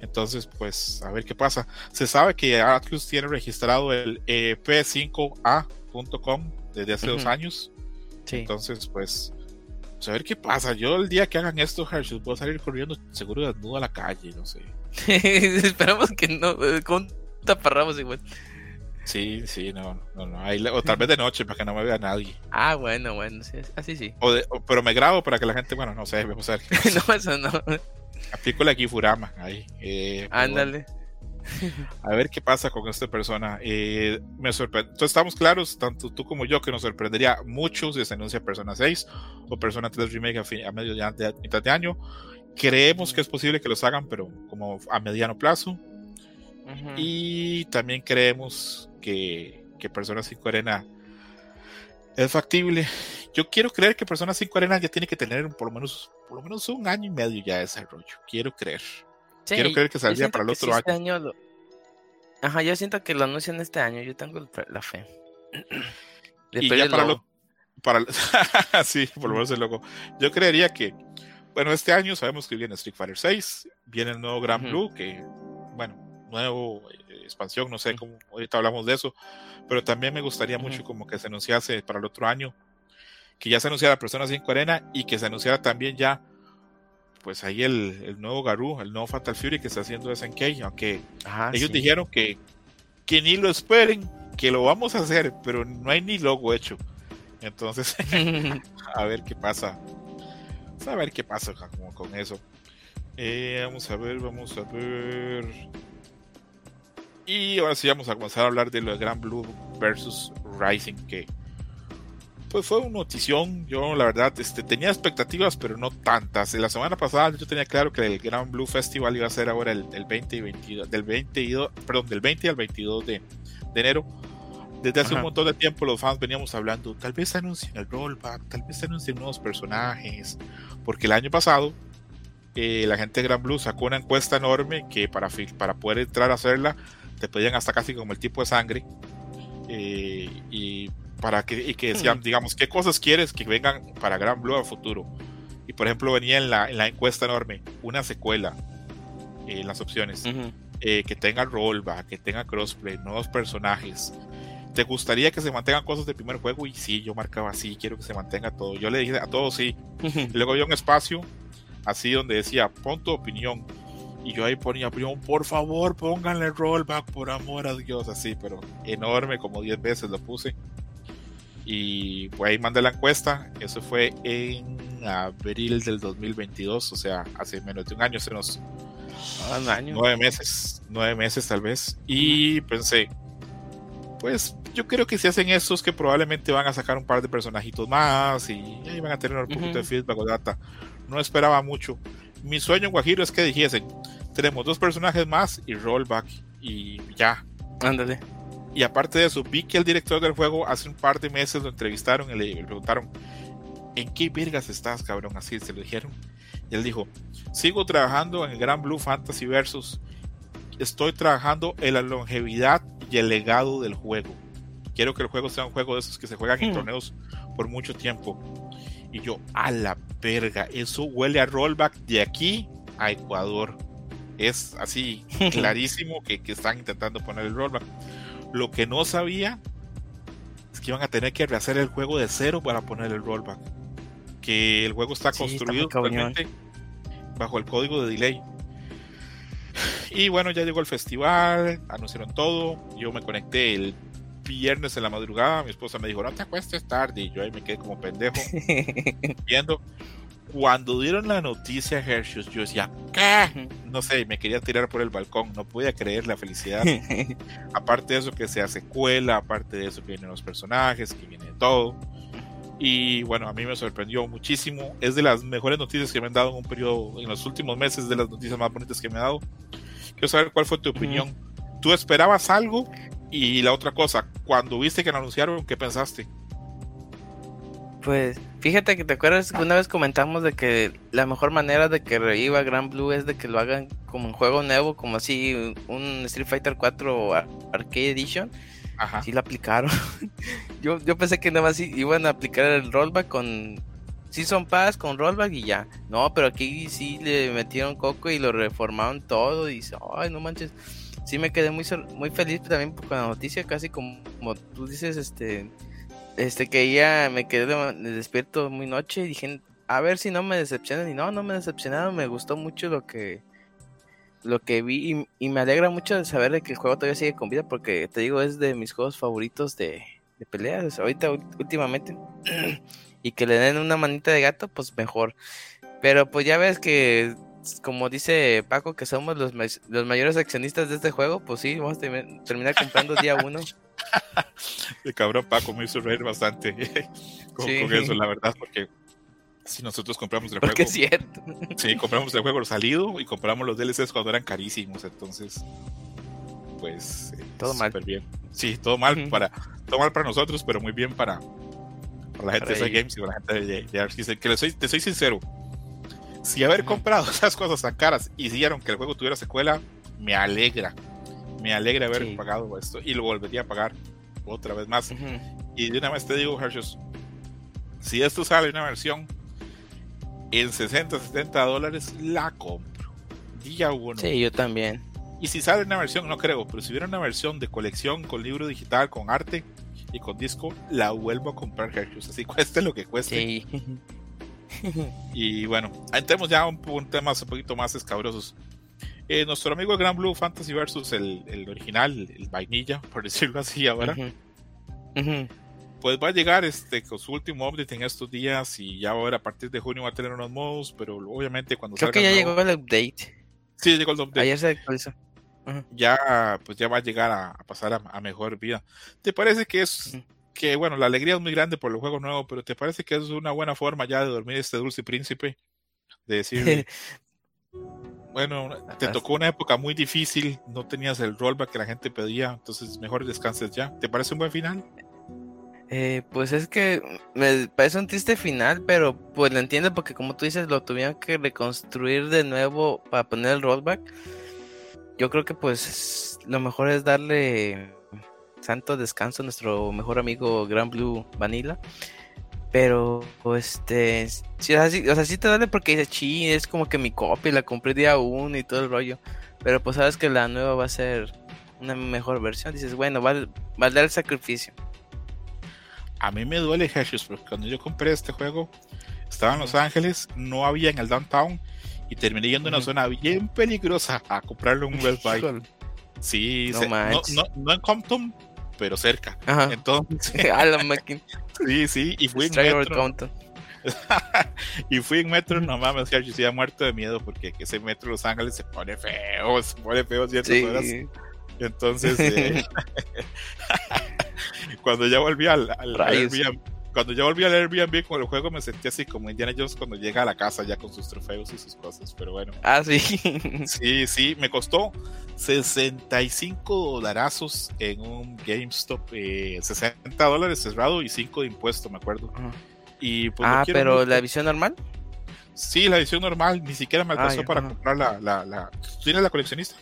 S2: Entonces, pues, a ver qué pasa. Se sabe que Atlus tiene registrado el e p5a.com desde hace dos años. Entonces, pues, pues, a ver qué pasa. Yo el día que hagan esto, Hershey, voy a salir corriendo seguro desnudo a la calle, no sé.
S3: Esperamos que no, eh, con taparramos igual.
S2: Sí, sí, no, no, no. o tal vez de noche para que no me vea nadie.
S3: Ah, bueno, bueno, sí, así sí.
S2: O pero me grabo para que la gente, bueno, no sé, vamos a ver.
S3: no, eso no.
S2: Aplico la Kifurama ahí. Eh,
S3: Ándale.
S2: A ver qué pasa con esta persona. Eh, me sorprende. Entonces, estamos claros, tanto tú como yo, que nos sorprendería mucho si se anuncia Persona 6 o Persona 3 Remake a, medio de, mitad de año. Creemos que es posible que los hagan, pero como a mediano plazo. Y también creemos que, que Persona 5 Arena es factible. Yo quiero creer que Persona 5 Arena ya tiene que tener por lo menos, por lo menos un año y medio ya de desarrollo. Quiero creer. quiero creer que saldría para el otro este año.
S3: Ajá, yo siento que lo anuncian este año. Yo tengo la fe.
S2: y ya para lo... para sí, por lo menos el logo. Yo creería que, bueno, este año sabemos que viene Street Fighter 6, viene el nuevo Grand Blue, que, bueno, nuevo, eh, expansión, no sé cómo, ahorita hablamos de eso, pero también me gustaría mucho como que se anunciase para el otro año, que ya se anunciara Persona 5 Arena y que se anunciara también ya, pues ahí el, el nuevo Garú, el nuevo Fatal Fury que está haciendo SNK, aunque ellos dijeron que, que ni lo esperen, que lo vamos a hacer, pero no hay ni logo hecho. Entonces, a ver qué pasa. A ver qué pasa con eso. Eh, vamos a ver, vamos a ver. Y ahora sí vamos a comenzar a hablar de lo de Grand Blue versus Rising, que pues fue una notición. Yo la verdad este, tenía expectativas, pero no tantas. La semana pasada yo tenía claro que el Grand Blue Festival iba a ser ahora el, 20 y 22, del 22, perdón, del 20 al 22 de, enero. Desde hace un montón de tiempo los fans veníamos hablando, tal vez anuncien el rollback, tal vez anuncien nuevos personajes, porque el año pasado eh, la gente de Grand Blue sacó una encuesta enorme que para, para poder entrar a hacerla te pedían hasta casi como el tipo de sangre. Eh, y para que, y que decían, digamos, ¿qué cosas quieres que vengan para Gran Blue a futuro? Y por ejemplo, venía en la, en la encuesta enorme una secuela eh, en las opciones. Eh, que tenga rollback, que tenga crossplay, nuevos personajes. ¿Te gustaría que se mantengan cosas del primer juego? Y sí, yo marcaba así, quiero que se mantenga todo. Yo le dije a todos sí. luego había un espacio así donde decía, pon tu opinión y yo ahí ponía, por favor, pónganle rollback, por amor a Dios, así, pero enorme, como 10 veces lo puse. Y pues ahí mandé la encuesta, eso fue en abril del 2022, o sea, hace menos de un año, hace unos nueve meses, nueve meses tal vez. Y pensé, pues yo creo que si hacen eso es que probablemente van a sacar un par de personajitos más y ahí van a tener un poquito de feedback o data. No esperaba mucho mi sueño Guajiro es que dijesen, tenemos dos personajes más y rollback y ya.
S3: Ándale.
S2: Y aparte de eso, vi que el director del juego hace un par de meses lo entrevistaron y le preguntaron, ¿en qué vergas estás, cabrón? Así se lo dijeron. Y él dijo, sigo trabajando en el Gran Blue Fantasy Versus. Estoy trabajando en la longevidad y el legado del juego. Quiero que el juego sea un juego de esos que se juegan en hmm. torneos por mucho tiempo. Y yo, a la verga, eso huele a rollback de aquí a Ecuador. Es así clarísimo que, están intentando poner el rollback. Lo que no sabía es que iban a tener que rehacer el juego de cero para poner el rollback. Que el juego está construido bajo el código de delay. Y bueno, ya llegó el festival, anunciaron todo. Yo me conecté el viernes en la madrugada, mi esposa me dijo, no te acuestes tarde, y yo ahí me quedé como pendejo viendo. Cuando dieron la noticia a Hershey's, yo decía, ¿qué? No sé, me quería tirar por el balcón, no podía creer la felicidad. aparte de eso, que sea secuela, aparte de eso, que vienen los personajes, que viene todo. Y bueno, a mí me sorprendió muchísimo. Es de las mejores noticias que me han dado en un periodo, en los últimos meses, de las noticias más bonitas que me ha dado. Quiero saber cuál fue tu opinión. ¿Tú esperabas algo? Y la otra cosa, cuando viste que lo anunciaron, ¿qué pensaste?
S3: Pues fíjate que te acuerdas que una vez comentamos de que la mejor manera de que reviva Grand Blue es de que lo hagan como un juego nuevo, como así un Street Fighter 4 Arcade Edition. Ajá. Sí lo aplicaron. yo, yo pensé que nada más iban a aplicar el rollback con Season Pass, con rollback y ya. No, pero aquí sí le metieron coco y lo reformaron todo. Y ay, no manches. Sí me quedé muy, muy feliz también con la noticia, casi como, tú dices, este este que ya me quedé despierto muy noche y dije, a ver si no me decepcionan. Y no, no me decepcionaron, me gustó mucho lo que lo que vi y, me alegra mucho de saber que el juego todavía sigue con vida porque te digo, es de mis juegos favoritos de, de peleas ahorita últimamente. y que le den una manita de gato, pues mejor. Pero pues ya ves que como dice Paco, que somos los, los mayores accionistas de este juego, pues sí, vamos a terminar comprando día uno.
S2: El cabrón Paco me hizo reír bastante con, eso, la verdad, porque si nosotros compramos el
S3: juego.
S2: es
S3: cierto.
S2: Sí, compramos el juego salido y compramos los DLCs cuando eran carísimos, entonces. Pues.
S3: Eh, todo mal.
S2: bien. Sí, todo mal, para, todo mal para nosotros, pero muy bien para, para la gente de Games y para la gente de, de, Que soy, te soy sincero. Si haber comprado esas cosas tan caras hicieron que el juego tuviera secuela, me alegra me alegra haber pagado esto y lo volvería a pagar otra vez más. Y de una vez te digo, Hershus, si esto sale una versión en 60, 70 dólares, la compro. Día uno.
S3: Sí, yo también.
S2: Y si sale una versión, no creo, pero si hubiera una versión de colección con libro digital, con arte y con disco, la vuelvo a comprar, Hershus. Así cueste lo que cueste. Sí. y bueno, entremos ya a un, un temas un poquito más escabrosos. Eh, nuestro amigo Gran Blue Fantasy versus el, original, el vainilla, por decirlo así ahora. Pues va a llegar este con su último update en estos días y ya ahora a partir de junio va a tener unos modos, pero obviamente cuando
S3: Creo que ya llegó el update.
S2: Sí, llegó el update.
S3: Ayer se actualizó.
S2: Ya, pues ya va a llegar a, pasar a, mejor vida. ¿Te parece que es que bueno, la alegría es muy grande por los juegos nuevos, pero ¿te parece que es una buena forma ya de dormir este dulce príncipe? De decir, Bueno, te tocó una época muy difícil, no tenías el rollback que la gente pedía, entonces mejor descanses ya. ¿Te parece un buen final?
S3: Eh, pues es que me parece un triste final, pero pues lo entiendo porque como tú dices, lo tuvieron que reconstruir de nuevo para poner el rollback. Yo creo que pues lo mejor es darle santo descanso nuestro mejor amigo Gran Blue Vanilla. Pero, este, sí, o, sea, sí, te duele porque dices, chi, es como que mi copia la compré día uno y todo el rollo. Pero pues sabes que la nueva va a ser una mejor versión. Dices, bueno, vale, vale el sacrificio.
S2: A mí me duele, Jesús, porque cuando yo compré este juego, estaba en Los Ángeles, no había en el downtown y terminé yendo a una zona bien peligrosa a comprarle un Best Buy. Sí, no, no, en Compton, pero cerca. Entonces, sí, sí, y fui en metro. y fui en metro, no mames, yo se muerto de miedo porque ese metro de Los Ángeles se pone feo, se pone feo ciertas horas. Entonces, eh, cuando ya volví al, al Airbnb, cuando ya volví al Airbnb con el juego me sentí así como Indiana Jones cuando llega a la casa ya con sus trofeos y sus cosas, pero bueno.
S3: Ah, sí.
S2: Sí, sí, me costó 65 dolarazos en un GameStop, 60 eh, dólares cerrado y 5 de impuesto, me acuerdo. Y
S3: pues, ah, pero la edición normal.
S2: Sí, la edición normal, ni siquiera me alcanzó para comprar la, la, la... ¿Tienes la coleccionista?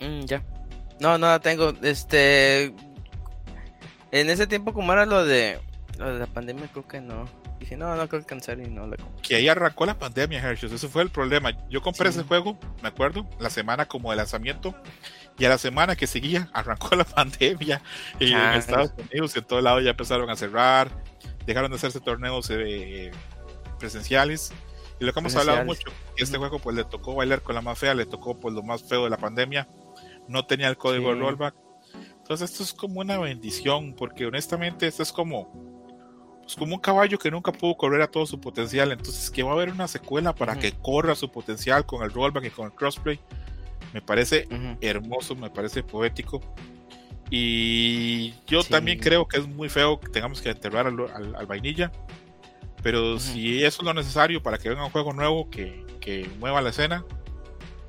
S3: Mm, ya. No, no la tengo. Este. En ese tiempo, como era lo de. Lo de la pandemia, creo que no. Dije, no, no creo alcanzar y no la compré.
S2: Que ahí arrancó la pandemia, Hershey. Ese fue el problema. Yo compré ese juego, me acuerdo, la semana como de lanzamiento. Y a la semana que seguía, arrancó la pandemia. Y en Estados Unidos y en todo lado ya empezaron a cerrar. Dejaron de hacerse torneos eh, presenciales. Y lo que hemos hablado mucho, este juego pues le tocó bailar con la más fea, le tocó pues lo más feo de la pandemia. No tenía el código rollback. Entonces esto es como una bendición, porque honestamente esto es como pues como un caballo que nunca pudo correr a todo su potencial. Entonces, que va a haber una secuela para que corra su potencial con el rollback y con el crossplay. Me parece hermoso, me parece poético. Y yo también creo que es muy feo que tengamos que enterrar al, vainilla. Pero si eso es lo necesario para que venga un juego nuevo que, que mueva la escena,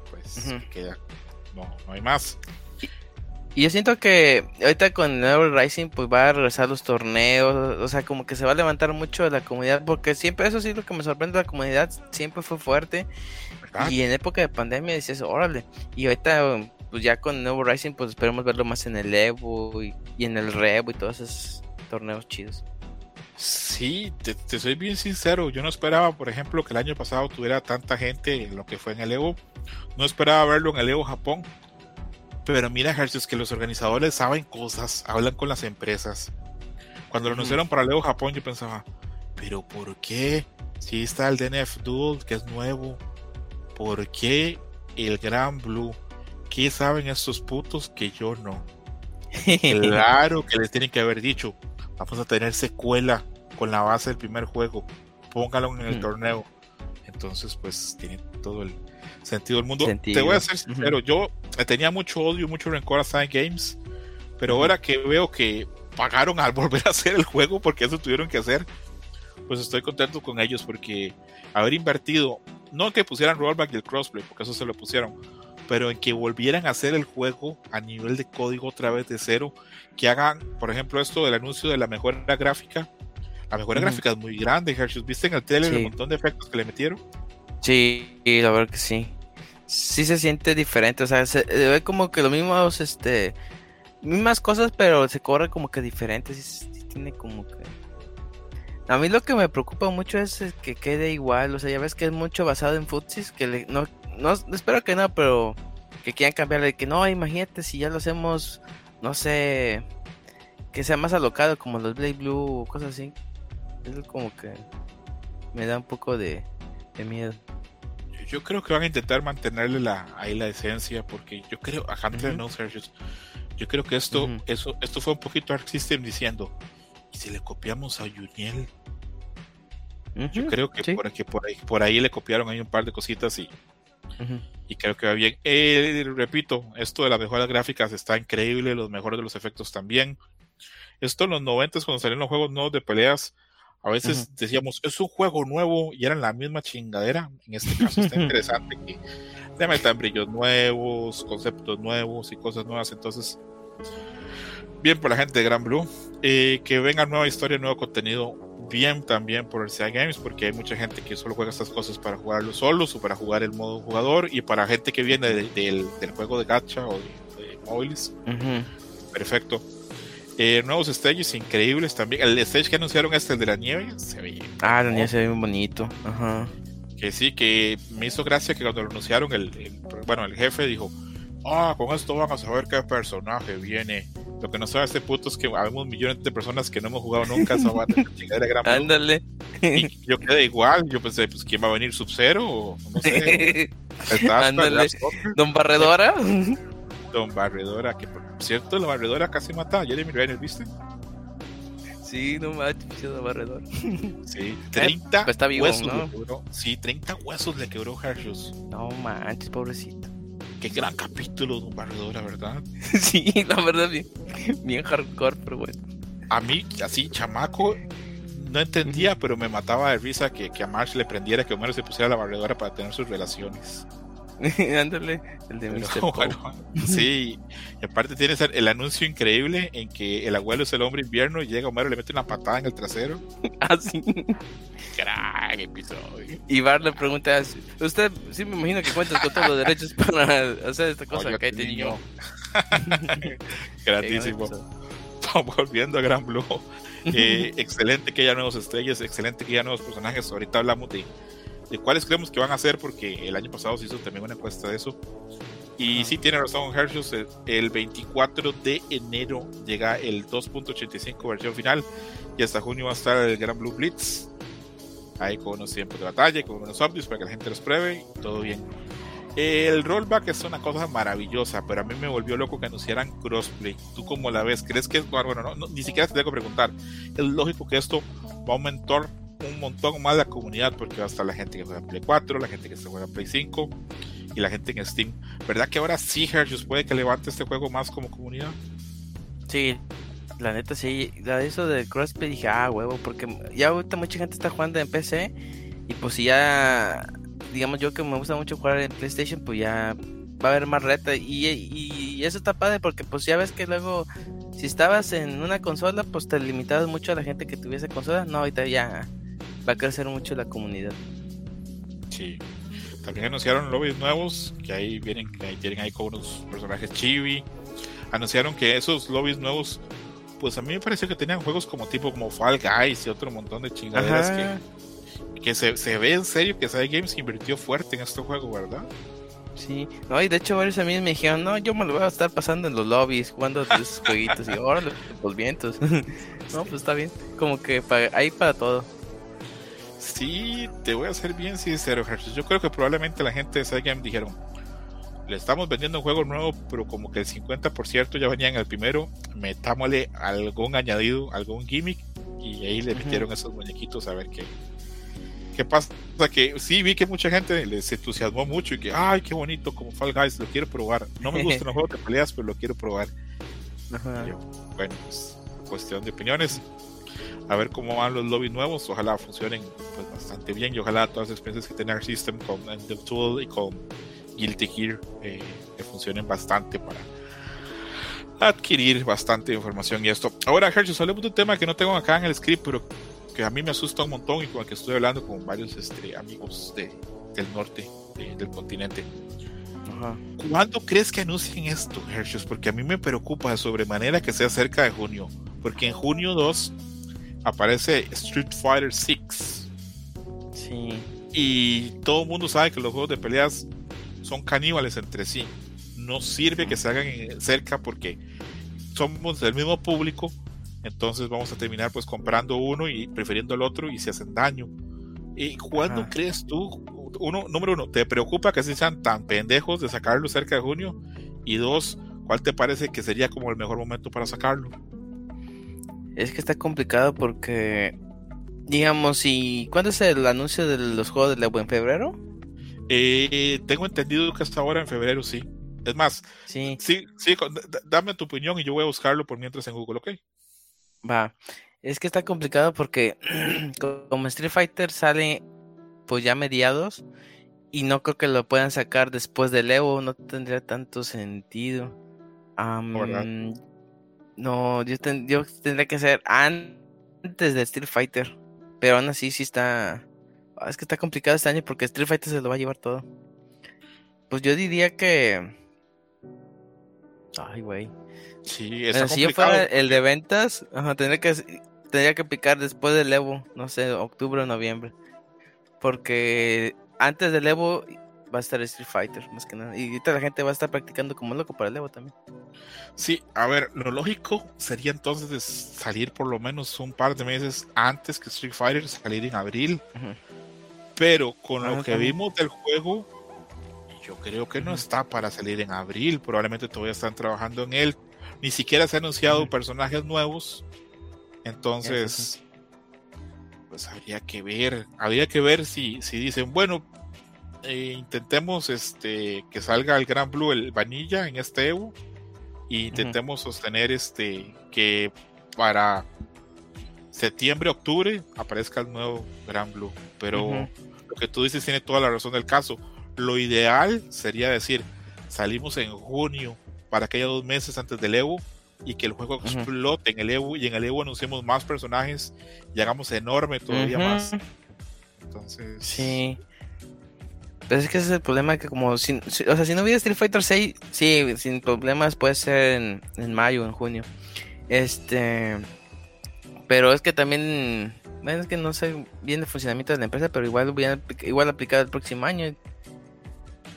S2: pues queda. No, no hay más.
S3: Y yo siento que ahorita con el nuevo Rising pues va a regresar los torneos, o sea, como que se va a levantar mucho la comunidad, porque siempre eso sí es lo que me sorprende, la comunidad siempre fue fuerte. Y en época de pandemia dices, órale. Y ahorita pues ya con el nuevo Rising pues esperemos verlo más en el Evo y, en el Revo y todos esos torneos chidos.
S2: Sí, te, te, soy bien sincero, yo no esperaba, por ejemplo, que el año pasado tuviera tanta gente en lo que fue en el Evo. No esperaba verlo en el Evo Japón pero mira, es que los organizadores saben cosas, hablan con las empresas. Cuando lo anunciaron para Leo Japón, yo pensaba, ¿pero por qué? Si está el DNF Duel, que es nuevo, ¿por qué el Gran Blue? ¿Qué saben estos putos que yo no? claro que les tienen que haber dicho, vamos a tener secuela con la base del primer juego, póngalo en el torneo. Entonces, pues tiene todo el, sentido del mundo. Te voy a ser sincero, yo tenía mucho odio, mucho rencor a Side Games, pero ahora que veo que pagaron al volver a hacer el juego porque eso tuvieron que hacer, pues estoy contento con ellos porque haber invertido, no que pusieran rollback y el crossplay, porque eso se lo pusieron, pero en que volvieran a hacer el juego a nivel de código otra vez de cero, que hagan, por ejemplo, esto del anuncio de la mejora gráfica. La mejora gráfica es muy grande, Hershey. ¿Viste en el trailer el montón de efectos que le metieron?
S3: Sí, la verdad que sí. Sí se siente diferente, o sea, se ve como que lo mismo, este, mismas cosas, pero se corre como que diferente, sí, tiene como que... A mí lo que me preocupa mucho es que quede igual, o sea, ya ves que es mucho basado en futsis, que le, no, no, espero que no, pero que quieran cambiarle, que no, imagínate si ya lo hacemos, no sé, que sea más alocado como los Blade Blue o cosas así. Es como que me da un poco de, de miedo
S2: yo creo que van a intentar mantenerle la, ahí la esencia, porque yo creo, a Hunter no yo creo que esto, eso, esto fue un poquito Arc System diciendo, ¿y si le copiamos a Juniel? Yo creo que, por, aquí, por, ahí, por ahí le copiaron ahí un par de cositas y, y creo que va bien. Eh, repito, esto de las mejores gráficas está increíble, los mejores de los efectos también. Esto en los 90 cuando salieron los juegos nuevos de peleas, a veces decíamos, es un juego nuevo y eran la misma chingadera. En este caso está interesante que le metan brillos nuevos, conceptos nuevos y cosas nuevas. Entonces, bien por la gente de Gran Blue. Eh, que venga nueva historia, nuevo contenido. Bien también por el CI Games, porque hay mucha gente que solo juega estas cosas para jugarlo solos o para jugar el modo jugador. Y para gente que viene del, juego de gacha o de, móviles. Perfecto. Eh, nuevos stages increíbles también. El stage que anunciaron este, el de la nieve, se ve.
S3: Ah, la nieve se ve muy bonito. Ajá.
S2: Que sí, que me hizo gracia que cuando lo anunciaron, el, bueno, el jefe dijo: Ah, con esto van a saber qué personaje viene. Lo que no sabe este puto es que habemos millones de personas que no hemos jugado nunca esa
S3: gran Ándale.
S2: Y yo quedé igual. Yo pensé, pues, ¿quién va a venir? ¿Sub-Zero? No sé.
S3: Ándale. ¿Don Barredora?
S2: Don Barredora, que por cierto, la Barredora casi mata a Jeremy Renner, ¿viste?
S3: Sí, no manches, Don Barredora.
S2: Sí, 30 eh, pues está vivo, huesos ¿no? le quebró. Sí, 30 huesos le quebró Hershus.
S3: No manches, pobrecito.
S2: Qué gran capítulo, Don Barredora, ¿verdad?
S3: sí, la verdad, bien, bien hardcore, pero bueno.
S2: A mí, así, chamaco, no entendía, pero me mataba de risa que, que a Marsh le prendiera que Homero se pusiera la barredora para tener sus relaciones.
S3: Ándale, el de Mr.
S2: sí, y aparte tienes el anuncio increíble en que el abuelo es el hombre invierno y llega Homero y le mete una patada en el trasero.
S3: ah, sí.
S2: Gran episodio.
S3: Y Bar le pregunta: Usted sí me imagino que cuentas con todos los derechos para hacer esta cosa que niño.
S2: Gratísimo. Volviendo a Gran Blue. Eh, excelente que haya nuevos estrellas, excelente que haya nuevos personajes. Ahorita hablamos de de cuáles creemos que van a ser, porque el año pasado se hizo también una encuesta de eso. Y sí tiene razón Hershus, el 24 de enero llega el 2.85 versión final y hasta junio va a estar el Gran Blue Blitz. Ahí con unos tiempos de batalla, con unos updates para que la gente los pruebe, todo bien. El rollback es una cosa maravillosa, pero a mí me volvió loco que anunciaran crossplay. ¿Tú cómo la ves? ¿Crees que es bueno? No, ni siquiera te tengo que preguntar. Es lógico que esto va a aumentar un montón más la comunidad porque va a estar la gente que juega Play 4, la gente que se juega Play 5 y la gente en Steam. ¿Verdad que ahora sí, Hershus puede que levante este juego más como comunidad?
S3: Sí, la neta sí, la de eso de crossplay dije, ah, huevo, porque ya ahorita mucha gente está jugando en PC y pues si ya, digamos yo que me gusta mucho jugar en PlayStation, pues ya va a haber más reta y, y, eso está padre porque pues ya ves que luego si estabas en una consola pues te limitabas mucho a la gente que tuviese consola, no, ahorita ya va a crecer mucho la comunidad.
S2: Sí. También anunciaron lobbies nuevos, que ahí vienen, que ahí tienen ahí como unos personajes chibi. Anunciaron que esos lobbies nuevos, pues a mí me pareció que tenían juegos como tipo como Fall Guys y otro montón de chingaderas que, que se, se, ve en serio que Side Games invirtió fuerte en este juego, ¿verdad?
S3: Sí, no, y de hecho varios amigos me dijeron, no, yo me lo voy a estar pasando en los lobbies, jugando esos jueguitos, y ahora los vientos. no, pues está bien, como que para, hay para todo.
S2: Sí, te voy a ser bien sincero, Yo creo que probablemente la gente de Sega dijeron, le estamos vendiendo un juego nuevo, pero como que el 50% ya venía en el primero, metámosle algún añadido, algún gimmick, y ahí le metieron esos muñequitos a ver qué, qué pasa. Que sí vi que mucha gente les entusiasmó mucho y que, ay, qué bonito, como Fall Guys, lo quiero probar. No me gustan los juegos de peleas, pero lo quiero probar. bueno, pues cuestión de opiniones a ver cómo van los lobbies nuevos. Ojalá funcionen pues, bastante bien y ojalá todas las experiencias que tiene System con The Tool y con Guilty Gear eh, funcionen bastante para adquirir bastante información y esto. Ahora, Hershey, hablemos de un tema que no tengo acá en el script, pero que a mí me asusta un montón y con el que estoy hablando con varios este, amigos de, del norte del continente. ¿Cuándo crees que anuncien esto, Hershey? Porque a mí me preocupa de sobremanera que sea cerca de junio. Porque en junio 2 aparece Street Fighter 6.
S3: Sí.
S2: Y todo el mundo sabe que los juegos de peleas son caníbales entre sí. No sirve que se hagan cerca porque somos del mismo público. Entonces vamos a terminar pues comprando uno y prefiriendo el otro y se hacen daño. ¿Y cuándo crees tú? Uno, número uno, ¿te preocupa que sean tan pendejos de sacarlo cerca de junio? Y dos, ¿cuál te parece que sería como el mejor momento para sacarlo?
S3: Es que está complicado porque, digamos, ¿y cuándo es el anuncio de los juegos de Evo? ¿En febrero?
S2: Eh, tengo entendido que hasta ahora en febrero sí. Es más, sí, sí, sí dame tu opinión y yo voy a buscarlo por mientras en Google, ¿ok?
S3: Va. Es que está complicado porque como Street Fighter sale pues ya mediados y no creo que lo puedan sacar después del Evo, no tendría tanto sentido. No, yo, tendría que ser antes de Street Fighter. Pero aún así sí está... Ah, es que está complicado este año porque Street Fighter se lo va a llevar todo. Pues yo diría que... Ay, güey.
S2: Sí,
S3: si yo fuera el de ventas, tendría que tendría que picar después del Evo, no sé, octubre o noviembre. Porque antes del Evo va a estar Street Fighter, más que nada. Y ahorita la gente va a estar practicando como loco para el Evo también.
S2: Sí, a ver, lo lógico sería entonces salir por lo menos un par de meses antes que Street Fighter, salir en abril. Pero con lo que vimos del juego, yo creo que no está para salir en abril. Probablemente todavía están trabajando en él. Ni siquiera se han anunciado personajes nuevos. Entonces, pues habría que ver. Habría que ver si, si dicen, bueno, eh, intentemos este que salga el Gran Blue, el Vanilla en este Evo. Y intentemos sostener este que para septiembre, octubre aparezca el nuevo Gran Blue. Pero lo que tú dices tiene toda la razón del caso. Lo ideal sería decir, salimos en junio para que haya dos meses antes del Evo y que el juego explote en el Evo y en el Evo anunciemos más personajes y hagamos enorme todavía más. Entonces.
S3: Sí. Pero es que ese es el problema que como si, o sea, si no hubiera Street Fighter 6, sí, sin problemas puede ser en, en mayo, en junio. Este, pero es que también, bueno, es que no sé bien el funcionamiento de la empresa, pero igual voy igual aplicado el próximo año.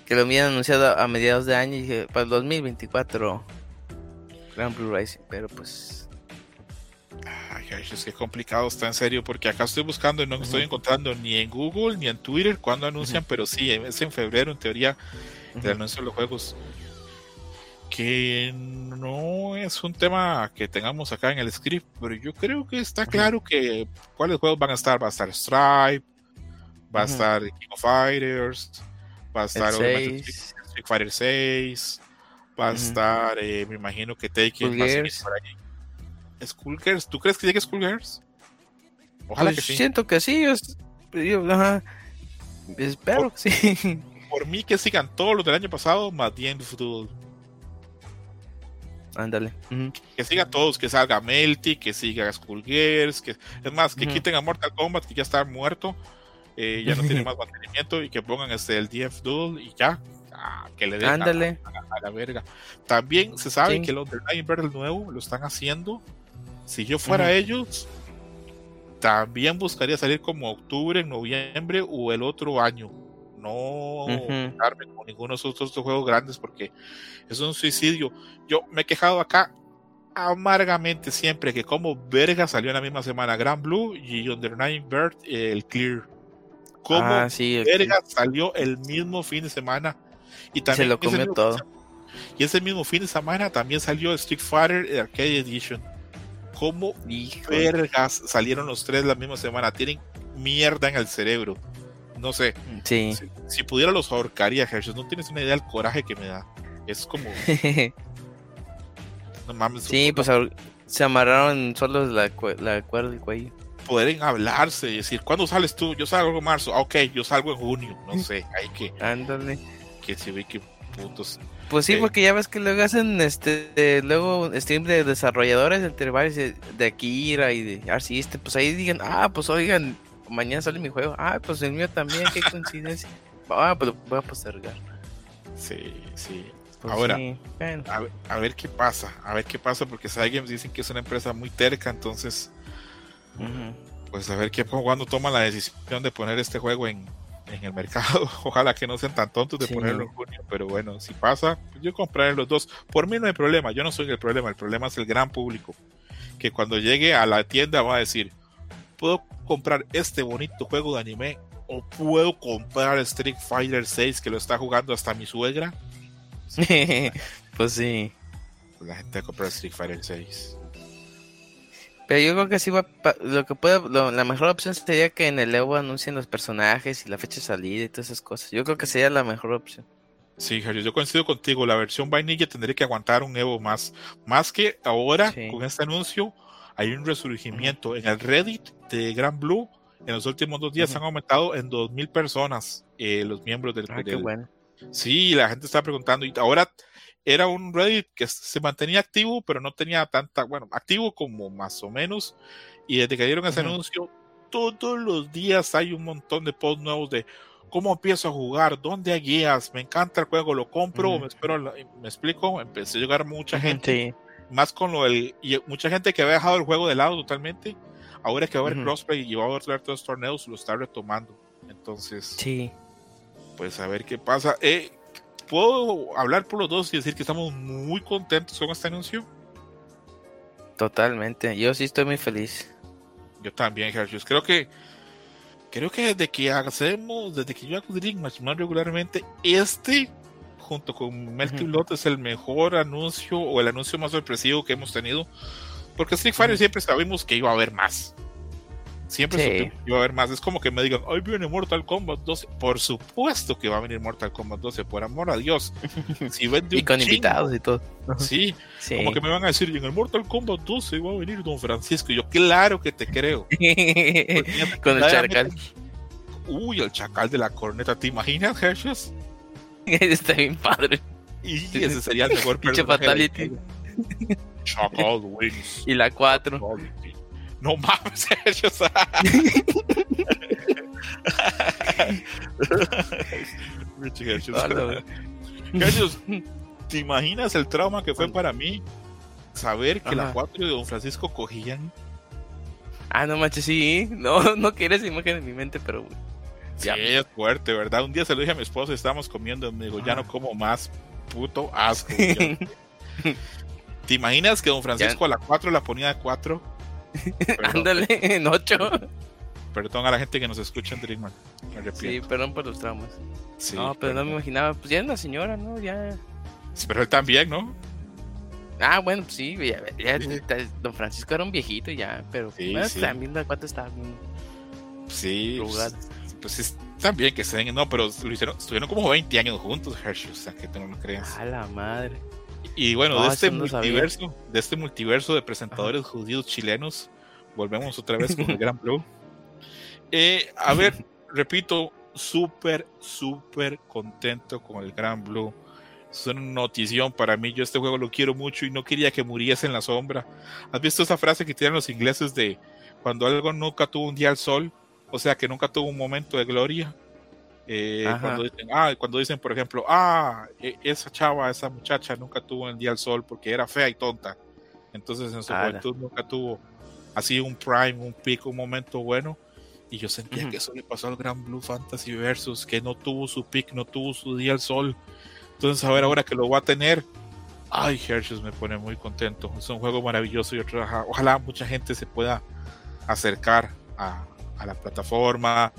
S3: Que lo habían anunciado a mediados de año y dije, para el 2024 Grand Blue Rising, pero pues
S2: es que complicado está en serio, porque acá estoy buscando y no estoy encontrando ni en Google ni en Twitter cuando anuncian, pero sí, es en febrero en teoría el anuncio de los juegos. Que no es un tema que tengamos acá en el script, pero yo creo que está claro que cuáles juegos van a estar. Va a estar Stripe, va a estar King of Fighters, va a estar Street Fighter 6, va a estar, eh, me imagino que Taken
S3: va a por ahí
S2: Skullgirls. ¿Tú crees que llegue Skullgirls?
S3: Ojalá pues que sí. Siento que sí. Espero que sí.
S2: Por mí que sigan todos los del año pasado, más futuro.
S3: Ándale.
S2: Que siga todos, que salga Melty, que siga Skullgirls, que es más, que quiten a Mortal Kombat, que ya está muerto, eh, ya no tiene más mantenimiento, y que pongan este el DF Duel y ya. Ah, que le den a, la verga. También se sabe que los de Nightmare nuevo lo están haciendo. Si yo fuera ellos, también buscaría salir como octubre, noviembre o el otro año. No darme con ninguno de esos otros juegos grandes porque es un suicidio. Yo me he quejado acá amargamente siempre que como verga salió en la misma semana Grand Blue y Under Nine Bird el Clear. Como ah, verga salió el mismo fin de semana y también
S3: se lo comió todo.
S2: Y ese mismo fin de semana también salió Street Fighter Arcade Edition. ¿Cómo vergas salieron los tres la misma semana? Tienen mierda en el cerebro. No sé.
S3: Sí.
S2: Si, pudiera los ahorcaría, Hershey. No tienes una idea del coraje que me da. Es como.
S3: no mames. Sí, pues se amarraron solo la, la cuerda del cuello.
S2: Pueden hablarse y decir, ¿cuándo sales tú? Yo salgo en marzo. Ah, ok, yo salgo en junio. No sé, hay que.
S3: Ándale.
S2: Que se ve que putos.
S3: Pues sí, porque ya ves que luego hacen este luego stream de desarrolladores entre varios de Akira y de Arciste, pues ahí digan, ah, pues oigan, mañana sale mi juego, ah, pues el mío también, qué coincidencia. ah, pues voy a postergar.
S2: Sí, sí. Pues Ahora, a, ver, qué pasa, a ver qué pasa, porque Cygames dicen que es una empresa muy terca, entonces, pues a ver qué cuando toma la decisión de poner este juego en, en el mercado. Ojalá que no sean tan tontos de ponerlo en junio, pero bueno, si pasa, pues yo compraré los dos. Por mí no hay problema, yo no soy el problema, el problema es el gran público, que cuando llegue a la tienda va a decir, puedo comprar este bonito juego de anime o puedo comprar Street Fighter 6 que lo está jugando hasta mi suegra.
S3: pues sí.
S2: La gente va a comprar Street Fighter 6.
S3: Pero yo creo que sí va, lo que puede, la mejor opción sería que en el Evo anuncien los personajes y la fecha de salida y todas esas cosas. Yo creo que sería la mejor opción.
S2: Sí, Javier, yo coincido contigo. La versión vainilla tendría que aguantar un Evo más. Más que ahora, con este anuncio, hay un resurgimiento. En el Reddit de Gran Blue, en los últimos dos días han aumentado en 2.000 personas eh, los miembros del,
S3: ah, qué bueno.
S2: Sí, la gente está preguntando. Y ahora era un Reddit que se mantenía activo, pero no tenía tanta, bueno, activo como más o menos. Y desde que dieron ese anuncio, todos los días hay un montón de posts nuevos de cómo empiezo a jugar, dónde hay guías, me encanta el juego, lo compro, me espero, me explico, empecé a llegar mucha gente, más con lo del, y mucha gente que había dejado el juego de lado totalmente, ahora que va a haber crossplay y va a haber todos los torneos, lo está retomando. Entonces,
S3: sí.
S2: pues a ver qué pasa. Eh, ¿Puedo hablar por los dos y decir que estamos muy contentos con este anuncio?
S3: Totalmente, yo sí estoy muy feliz.
S2: Yo también, Jesús. Creo que creo que desde que hacemos, desde que yo acudí más regularmente, este junto con Melty Blood es el mejor anuncio o el anuncio más sorpresivo que hemos tenido. Porque Street Fighter siempre sabíamos que iba a haber más. Siempre iba a haber más. Es como que me digan, hoy viene Mortal Kombat 12. Por supuesto que va a venir Mortal Kombat 12, por amor a Dios.
S3: Si y con invitados y todo.
S2: Sí, como que me van a decir, en el Mortal Kombat 12 va a venir Don Francisco. Y yo, claro que te creo.
S3: con el chacal.
S2: Uy, el chacal de la corneta. ¿Te imaginas, Hershey's?
S3: Está bien padre.
S2: Y ese sería el mejor personaje. Chacal
S3: Wings. Y la 4.
S2: No mames, ellos. ¿te imaginas el trauma que fue para mí saber que la 4 de Don Francisco cogían?
S3: Ah, no manches, sí. No, no quieres imagen en mi mente, pero.
S2: Sí, es fuerte, ¿verdad? Un día se lo dije a mi esposa, estábamos comiendo, y me dijo, ya no como más, puto asco. ¿Te imaginas que Don Francisco a la 4 la ponía de 4?
S3: Ándale, en 8.
S2: Perdón a la gente que nos escucha en Dreamman.
S3: Sí, perdón por los traumas. no, pero no me imaginaba. Pues ya es una señora, ¿no? Ya.
S2: Pero él también, ¿no?
S3: Ah, bueno, pues sí, ya, Don Francisco era un viejito ya, pero también la estaba bien.
S2: Sí, pues, pues también que se den, no, pero lo hicieron, estuvieron como 20 años juntos, Hershey, o sea, que tú no lo creas.
S3: A la madre.
S2: Y bueno, de este multiverso, de este multiverso de presentadores judíos chilenos, volvemos otra vez con el Gran Blue. Eh, a ver, repito, súper, súper contento con el Gran Blue. Es una notición para mí. Yo este juego lo quiero mucho y no quería que muriese en la sombra. ¿Has visto esa frase que tienen los ingleses de cuando algo nunca tuvo un día al sol? O sea, que nunca tuvo un momento de gloria. Eh, cuando, dicen, ah, cuando dicen, por ejemplo, ah, e, esa chava, esa muchacha nunca tuvo un día al sol porque era fea y tonta. Entonces en su juventud nunca tuvo así un prime, un pico, un momento bueno. Y yo sentía que eso le pasó al Gran Blue Fantasy Versus, que no tuvo su pick, no tuvo su día al sol. Entonces, a ver, ahora que lo va a tener, ay, Hershey's me pone muy contento. Es un juego maravilloso y ojalá, ojalá mucha gente se pueda acercar a, a, la plataforma,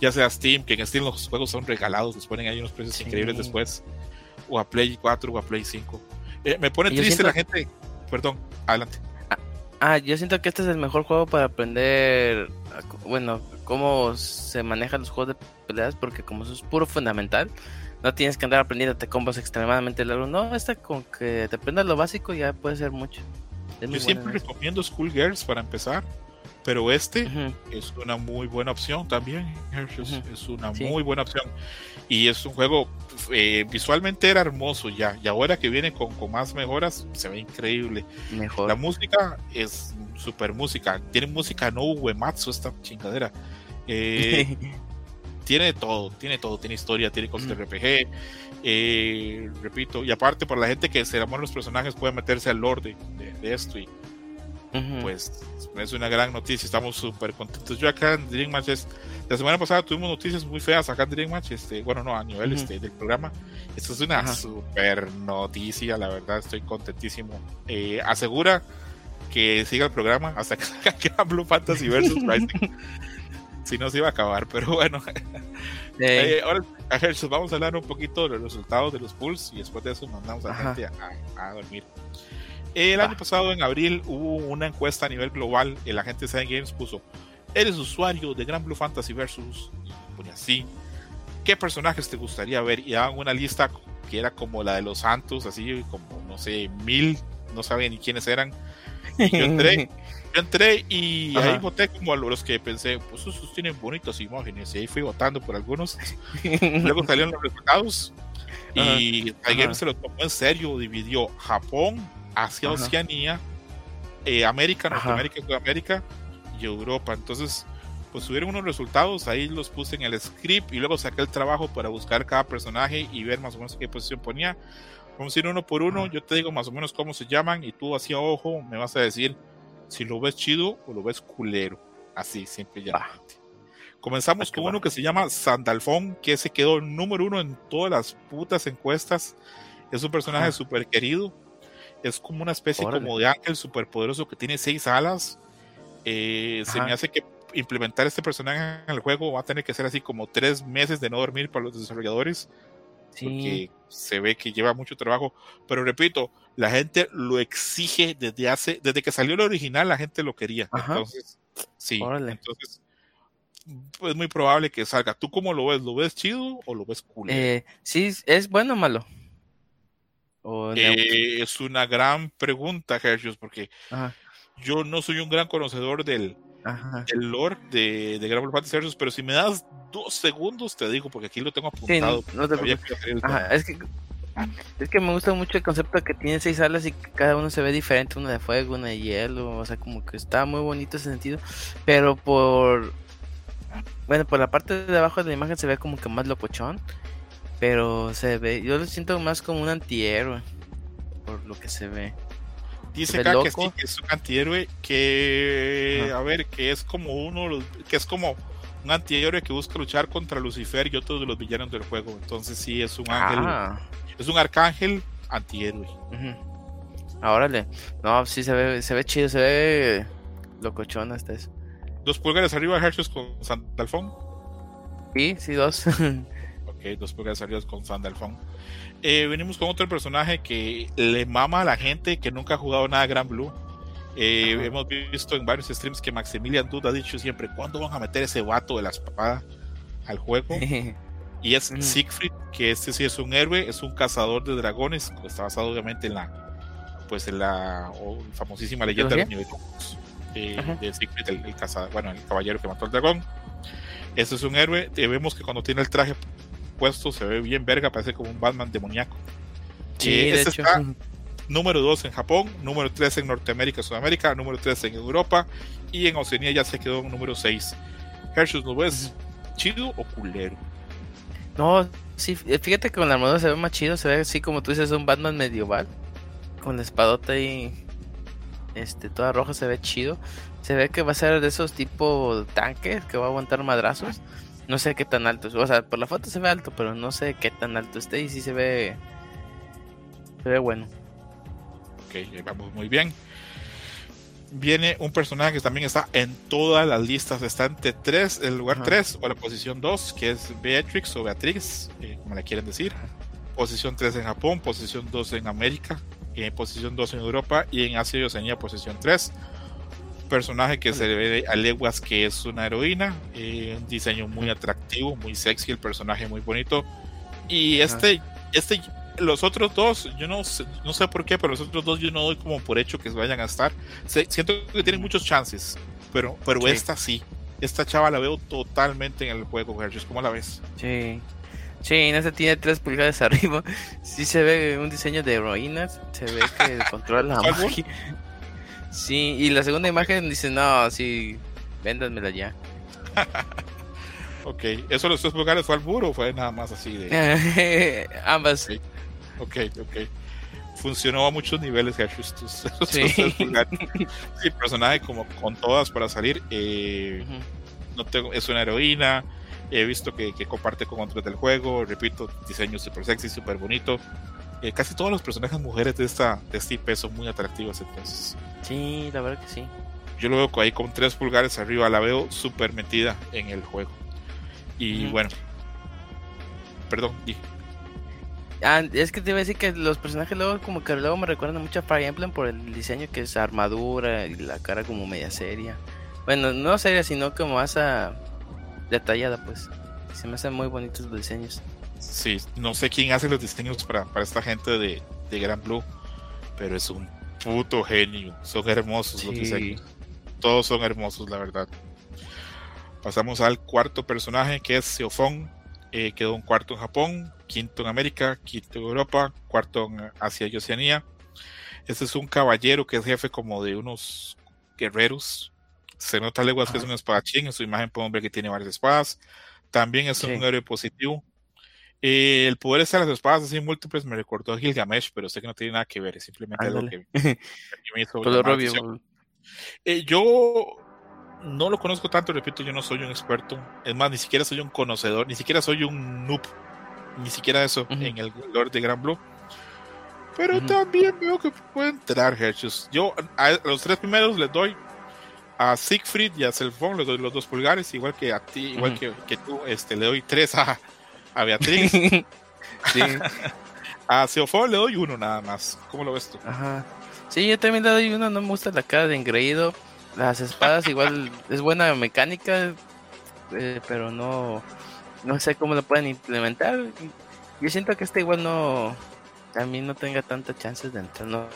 S2: ya sea Steam, que en Steam los juegos son regalados, les ponen ahí unos precios increíbles después, o a Play 4 o a Play 5. Eh, me pone triste la gente, perdón, adelante.
S3: Ah, yo siento que este es el mejor juego para aprender, bueno, cómo se manejan los juegos de peleas, porque como eso es puro fundamental, no tienes que andar aprendiendo combos extremadamente largos. No, esta con que te aprendas lo básico ya puede ser mucho.
S2: yo siempre recomiendo Schoolgirls para empezar, pero este es una muy buena opción también. Es una muy buena opción. Y es un juego eh, visualmente era hermoso ya, y ahora que viene con, con más mejoras, se ve increíble. Mejor. La música es super música, tiene música no Uematsu esta chingadera. Eh, tiene todo, tiene todo, tiene historia, tiene cosas de RPG, eh, repito, y aparte por la gente que se enamoran los personajes puede meterse al lore de, esto y pues es una gran noticia, estamos súper contentos. Yo acá en Dream Matches, la semana pasada tuvimos noticias muy feas acá en Dream Match, este, bueno, no, a nivel este, del programa. Esto es una súper noticia, la verdad, estoy contentísimo. Eh, asegura que siga el programa hasta que salga Blue Fantasy versus Rising. si no se iba a acabar, pero bueno. Eh, ahora, vamos a hablar un poquito de los resultados de los pools y después de eso mandamos a la gente a, dormir. El año pasado, en abril, hubo una encuesta a nivel global. El agente Seven Games puso: ¿Eres usuario de Gran Blue Fantasy Versus? Y ponía así. ¿Qué personajes te gustaría ver? Y daban una lista que era como la de los Santos, así como, no sé, mil, no sabía ni quiénes eran. Y yo entré yo entré y ahí voté como a los que pensé, pues esos tienen bonitas imágenes. Y ahí fui votando por algunos. Luego salieron los resultados. Y alguien se lo tomó en serio. Dividió Japón hacia Oceanía, eh, América, Norteamérica, Sudamérica y Europa. Entonces, pues subieron unos resultados. Ahí los puse en el script y luego saqué el trabajo para buscar cada personaje y ver más o menos qué posición ponía. Vamos a ir uno por uno. Yo te digo más o menos cómo se llaman y tú hacia ojo me vas a decir si lo ves chido o lo ves culero. Así, siempre ya. Comenzamos con uno que se llama Sandalfón, que se quedó número uno en todas las putas encuestas. Es un personaje súper querido. Es como una especie como de ángel súper poderoso que tiene seis alas. Eh, se me hace que implementar este personaje en el juego va a tener que ser así como tres meses de no dormir para los desarrolladores. Porque se ve que lleva mucho trabajo. Pero repito, la gente lo exige desde hace, desde que salió el original, la gente lo quería. Entonces, sí, entonces es muy probable que salga. ¿Tú cómo lo ves? ¿Lo ves chido o lo ves cool?
S3: Eh, sí, ¿es bueno o malo?
S2: Eh, es una gran pregunta, Hershey, porque yo no soy un gran conocedor del, el lore de, de Gran Fantasy Versus, pero si me das dos segundos te digo, porque aquí lo tengo apuntado.
S3: es, que, es que me gusta mucho el concepto que tiene seis alas y que cada uno se ve diferente, una de fuego, una de hielo, o sea, como que está muy bonito ese sentido, pero por... Bueno, por la parte de abajo de la imagen se ve como que más locochón, pero se ve, yo lo siento más como un antihéroe, por lo que se ve.
S2: Dice acá que sí, que es un antihéroe que, a ver, que es como uno, que es como un antihéroe que busca luchar contra Lucifer y otros de los villanos del juego. Entonces sí, es un ángel, ah. es un arcángel antihéroe.
S3: Ahora le, no, sí se ve, se ve chido, se ve locochón hasta eso.
S2: Dos pulgares arriba, Hershey's con Sandalfón.
S3: Sí, sí, dos.
S2: ok, dos pulgares arriba con Sandalfón. Eh, venimos con otro personaje que le mama a la gente que nunca ha jugado nada Gran Blue. Eh, hemos visto en varios streams que Maximilian Duda ha dicho siempre: ¿cuándo van a meter ese vato de la espada al juego? Y es Siegfried, que este sí es un héroe, es un cazador de dragones, está basado obviamente en la pues en la famosísima leyenda del universo eh, de Siegfried, el, cazador, bueno, el caballero que mató al dragón. Este es un héroe, eh, vemos que cuando tiene el traje puesto se ve bien verga, parece como un Batman demoníaco. Sí, eh, de hecho. número 2 en Japón, número 3 en Norteamérica, Sudamérica, número 3 en Europa y en Oceanía ya se quedó en número 6. Hershey, ¿lo ves chido o culero?
S3: No, sí, fíjate que con la armadura se ve más chido, se ve así como tú dices, un Batman medieval. Con la espadota y este, toda roja se ve chido. Se ve que va a ser de esos tipo tanques que va a aguantar madrazos. No sé qué tan alto, o sea, por la foto se ve alto, pero no sé qué tan alto esté y sí se ve se ve bueno.
S2: Ok, vamos muy bien viene un personaje que también está en todas las listas. Está entre 3, el lugar 3 o la posición 2, que es Beatrix o Beatriz, eh, como la quieren decir. Posición 3 en Japón, posición 2 en América, eh, posición 2 en Europa y en Asia y Oceanía, posición 3. Personaje que se ve a leguas que es una heroína, eh, un diseño muy atractivo, muy sexy, el personaje muy bonito. Y este, este los otros dos, yo no sé, no sé por qué, pero los otros dos yo no doy como por hecho que vayan a estar. siento que tienen muchos chances, pero, pero esta sí. Esta chava la veo totalmente en el juego, ¿Cómo la ves?
S3: Sí. Sí, en este tiene tres pulgadas arriba. Sí se ve un diseño de heroínas. Se ve que controla la magia. Sí, y la segunda imagen dice, no, sí, véndanmela ya.
S2: ok, ¿eso los tres pulgadas fue al muro o fue nada más así de...?
S3: Ambas.
S2: Ok, ok. Funcionó a muchos niveles, Jesús. Sí. sí, personaje como con todas para salir. Eh, no tengo, es una heroína. He visto que, comparte con otros del juego. Repito, diseño súper sexy, súper bonito. Eh, casi todos los personajes mujeres de, esta, de este IP son muy atractivos. Entonces,
S3: sí, la verdad que sí.
S2: Yo lo veo ahí con tres pulgares arriba. La veo súper metida en el juego. Y bueno, perdón, dije.
S3: Ah, es que te iba a decir que los personajes luego como que luego me recuerdan mucho a Fire Emblem por el diseño que es armadura y la cara como media seria. Bueno, no seria, sino como más ah, detallada, pues. Se me hacen muy bonitos los diseños.
S2: Sí, no sé quién hace los diseños para, para esta gente de, de Gran Blue, pero es un puto genio. Son hermosos los diseños. Todos son hermosos, la verdad. Pasamos al cuarto personaje que es Seofon. Eh, quedó un cuarto en Japón, quinto en América, quinto en Europa, cuarto en Asia y Oceanía. Este es un caballero que es jefe como de unos guerreros. Se nota leguas que es un espadachín. En su imagen podemos ver que tiene varias espadas. También es un héroe positivo. Eh, el poder de las espadas así múltiples me recordó a Gilgamesh, pero sé que no tiene nada que ver, es simplemente algo que, me hizo eh, yo no lo conozco tanto, repito, yo no soy un experto. Es más, ni siquiera soy un conocedor, ni siquiera soy un noob, ni siquiera eso en el Lord de Gran Blue. Pero también veo que puede entrar Hershus. Yo a, los tres primeros les doy a Siegfried y a Selfon, les doy los dos pulgares, igual que a ti, igual que, tú, este, le doy tres a, a Beatriz. sí. a Seofón le doy uno nada más. ¿Cómo lo ves tú?
S3: Ajá. Sí, yo también le doy uno, no me gusta la cara de engreído. Las espadas igual es buena mecánica, eh, pero no, no sé cómo lo pueden implementar. Yo siento que este igual no, también no tenga tantas chances de entrar, no,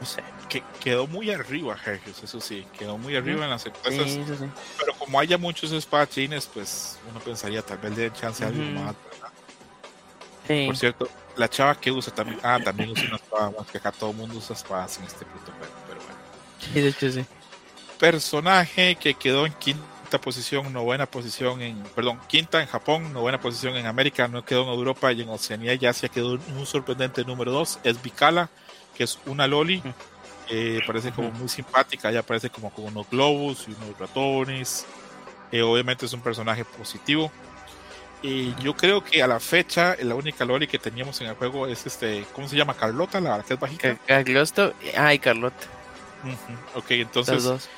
S3: no sé.
S2: Que quedó muy arriba, Hergios, eso sí, quedó muy arriba en las encuestas. Pero como haya muchos espadachines, pues uno pensaría tal vez le den chance a alguien más, Por cierto, la chava que usa también, ah, también usa una espada, más que acá todo el mundo usa espadas en este punto, pero bueno.
S3: Sí, de hecho sí
S2: personaje que quedó en quinta posición, novena posición en, perdón, quinta en Japón, novena posición en América, no quedó en Europa y en Oceanía ya se quedó un sorprendente número dos, es Vikala, que es una loli, parece como muy simpática, ya parece como con unos globos y unos ratones, eh, obviamente es un personaje positivo. Y yo creo que a la fecha la única Loli que teníamos en el juego es este, ¿cómo se llama? Carlota, la que es bajita.
S3: Carlota, ay, Carlota.
S2: Ok, entonces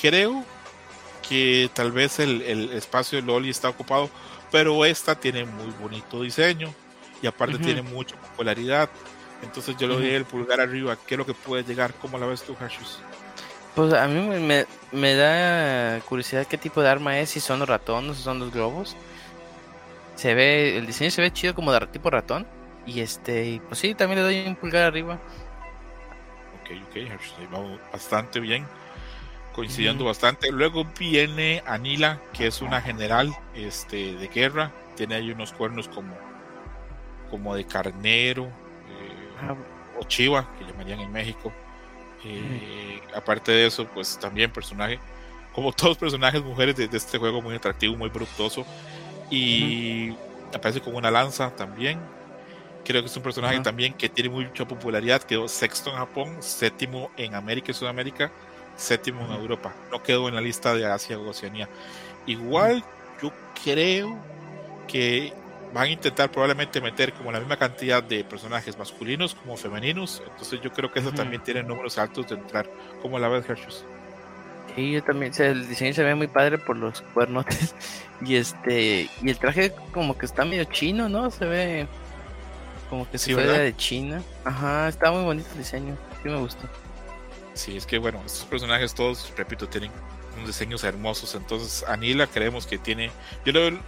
S2: creo que tal vez el, espacio de Loli está ocupado, pero esta tiene muy bonito diseño y aparte tiene mucha popularidad. Entonces yo le doy el pulgar arriba. ¿Qué es lo que puede llegar? ¿Cómo la ves tú, Hashus?
S3: Pues a mí me, me, da curiosidad qué tipo de arma es, si son los ratones o son los globos. Se ve, el diseño se ve chido como de tipo ratón. Y este, pues sí, también le doy un pulgar arriba.
S2: Ok, ok, vamos bastante bien. Coincidiendo bastante. Luego viene Anila, que es una general este, de guerra. Tiene ahí unos cuernos como, como de carnero. Eh, ah. o chiva, que llamarían en México. Eh, aparte de eso, pues también personaje, como todos personajes mujeres de, este juego, muy atractivo, muy bructoso. Y aparece con una lanza también. Creo que es un personaje también que tiene mucha popularidad. Quedó sexto en Japón, séptimo en América y Sudamérica, séptimo en Europa. No quedó en la lista de Asia o Oceanía. Igual yo creo que van a intentar probablemente meter como la misma cantidad de personajes masculinos como femeninos. Entonces yo creo que eso también tiene números altos de entrar. como la ves, Hershus?
S3: Sí, yo también. el diseño se ve muy padre por los cuernotes. Y este. Y el traje como que está medio chino, ¿no? Se ve como que se ve de China. Ajá, está muy bonito el diseño. Sí me gustó.
S2: Sí, es que bueno, estos personajes todos, repito, tienen unos diseños hermosos. Entonces, Anila creemos que tiene. Yo le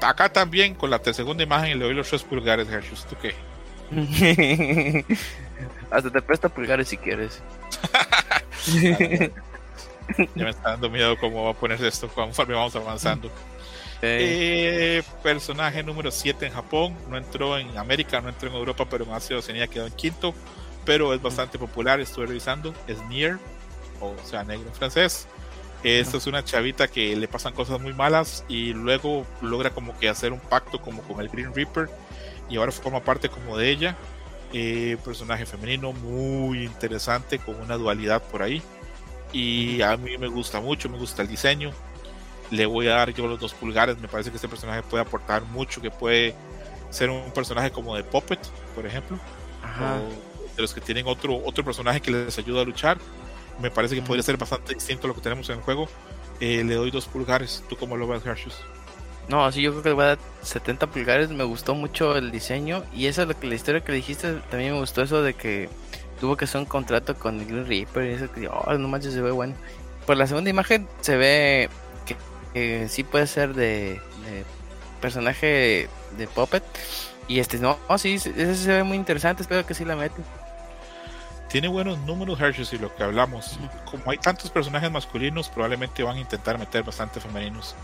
S2: acá también con la segunda imagen le doy los tres pulgares, Hershus. ¿Tú qué?
S3: Hasta te presto pulgares si quieres.
S2: ya me está dando miedo cómo va a ponerse esto conforme vamos avanzando. Eh, personaje número 7 en Japón, no entró en América, no entró en Europa, pero en Asia Oceanía quedó en quinto, pero es bastante popular, estuve revisando, es Nier, o sea, negro en francés. Esta es una chavita que le pasan cosas muy malas y luego logra como que hacer un pacto como con el Green Reaper y ahora forma parte como de ella. Eh, personaje femenino muy interesante con una dualidad por ahí y a mí me gusta mucho, me gusta el diseño. Le voy a dar yo los dos pulgares, me parece que este personaje puede aportar mucho, que puede ser un personaje como de Puppet, por ejemplo, de los que tienen otro, otro personaje que les ayuda a luchar me parece que podría ser bastante distinto a lo que tenemos en el juego. Eh, le doy dos pulgares. ¿Tú cómo lo ves, Hershus?
S3: No, sí, yo creo que le voy a dar 70 pulgares. Me gustó mucho el diseño. Y eso es que la historia que dijiste. También me gustó eso de que tuvo que hacer un contrato con el Green Reaper. Y eso que, oh, no manches, se ve bueno. Por la segunda imagen se ve que, sí puede ser de, personaje de Puppet. Y este, no, oh, sí, ese se ve muy interesante. Espero que sí la meten
S2: tiene buenos números Hershey y lo que hablamos. Como hay tantos personajes masculinos, probablemente van a intentar meter bastante femeninos.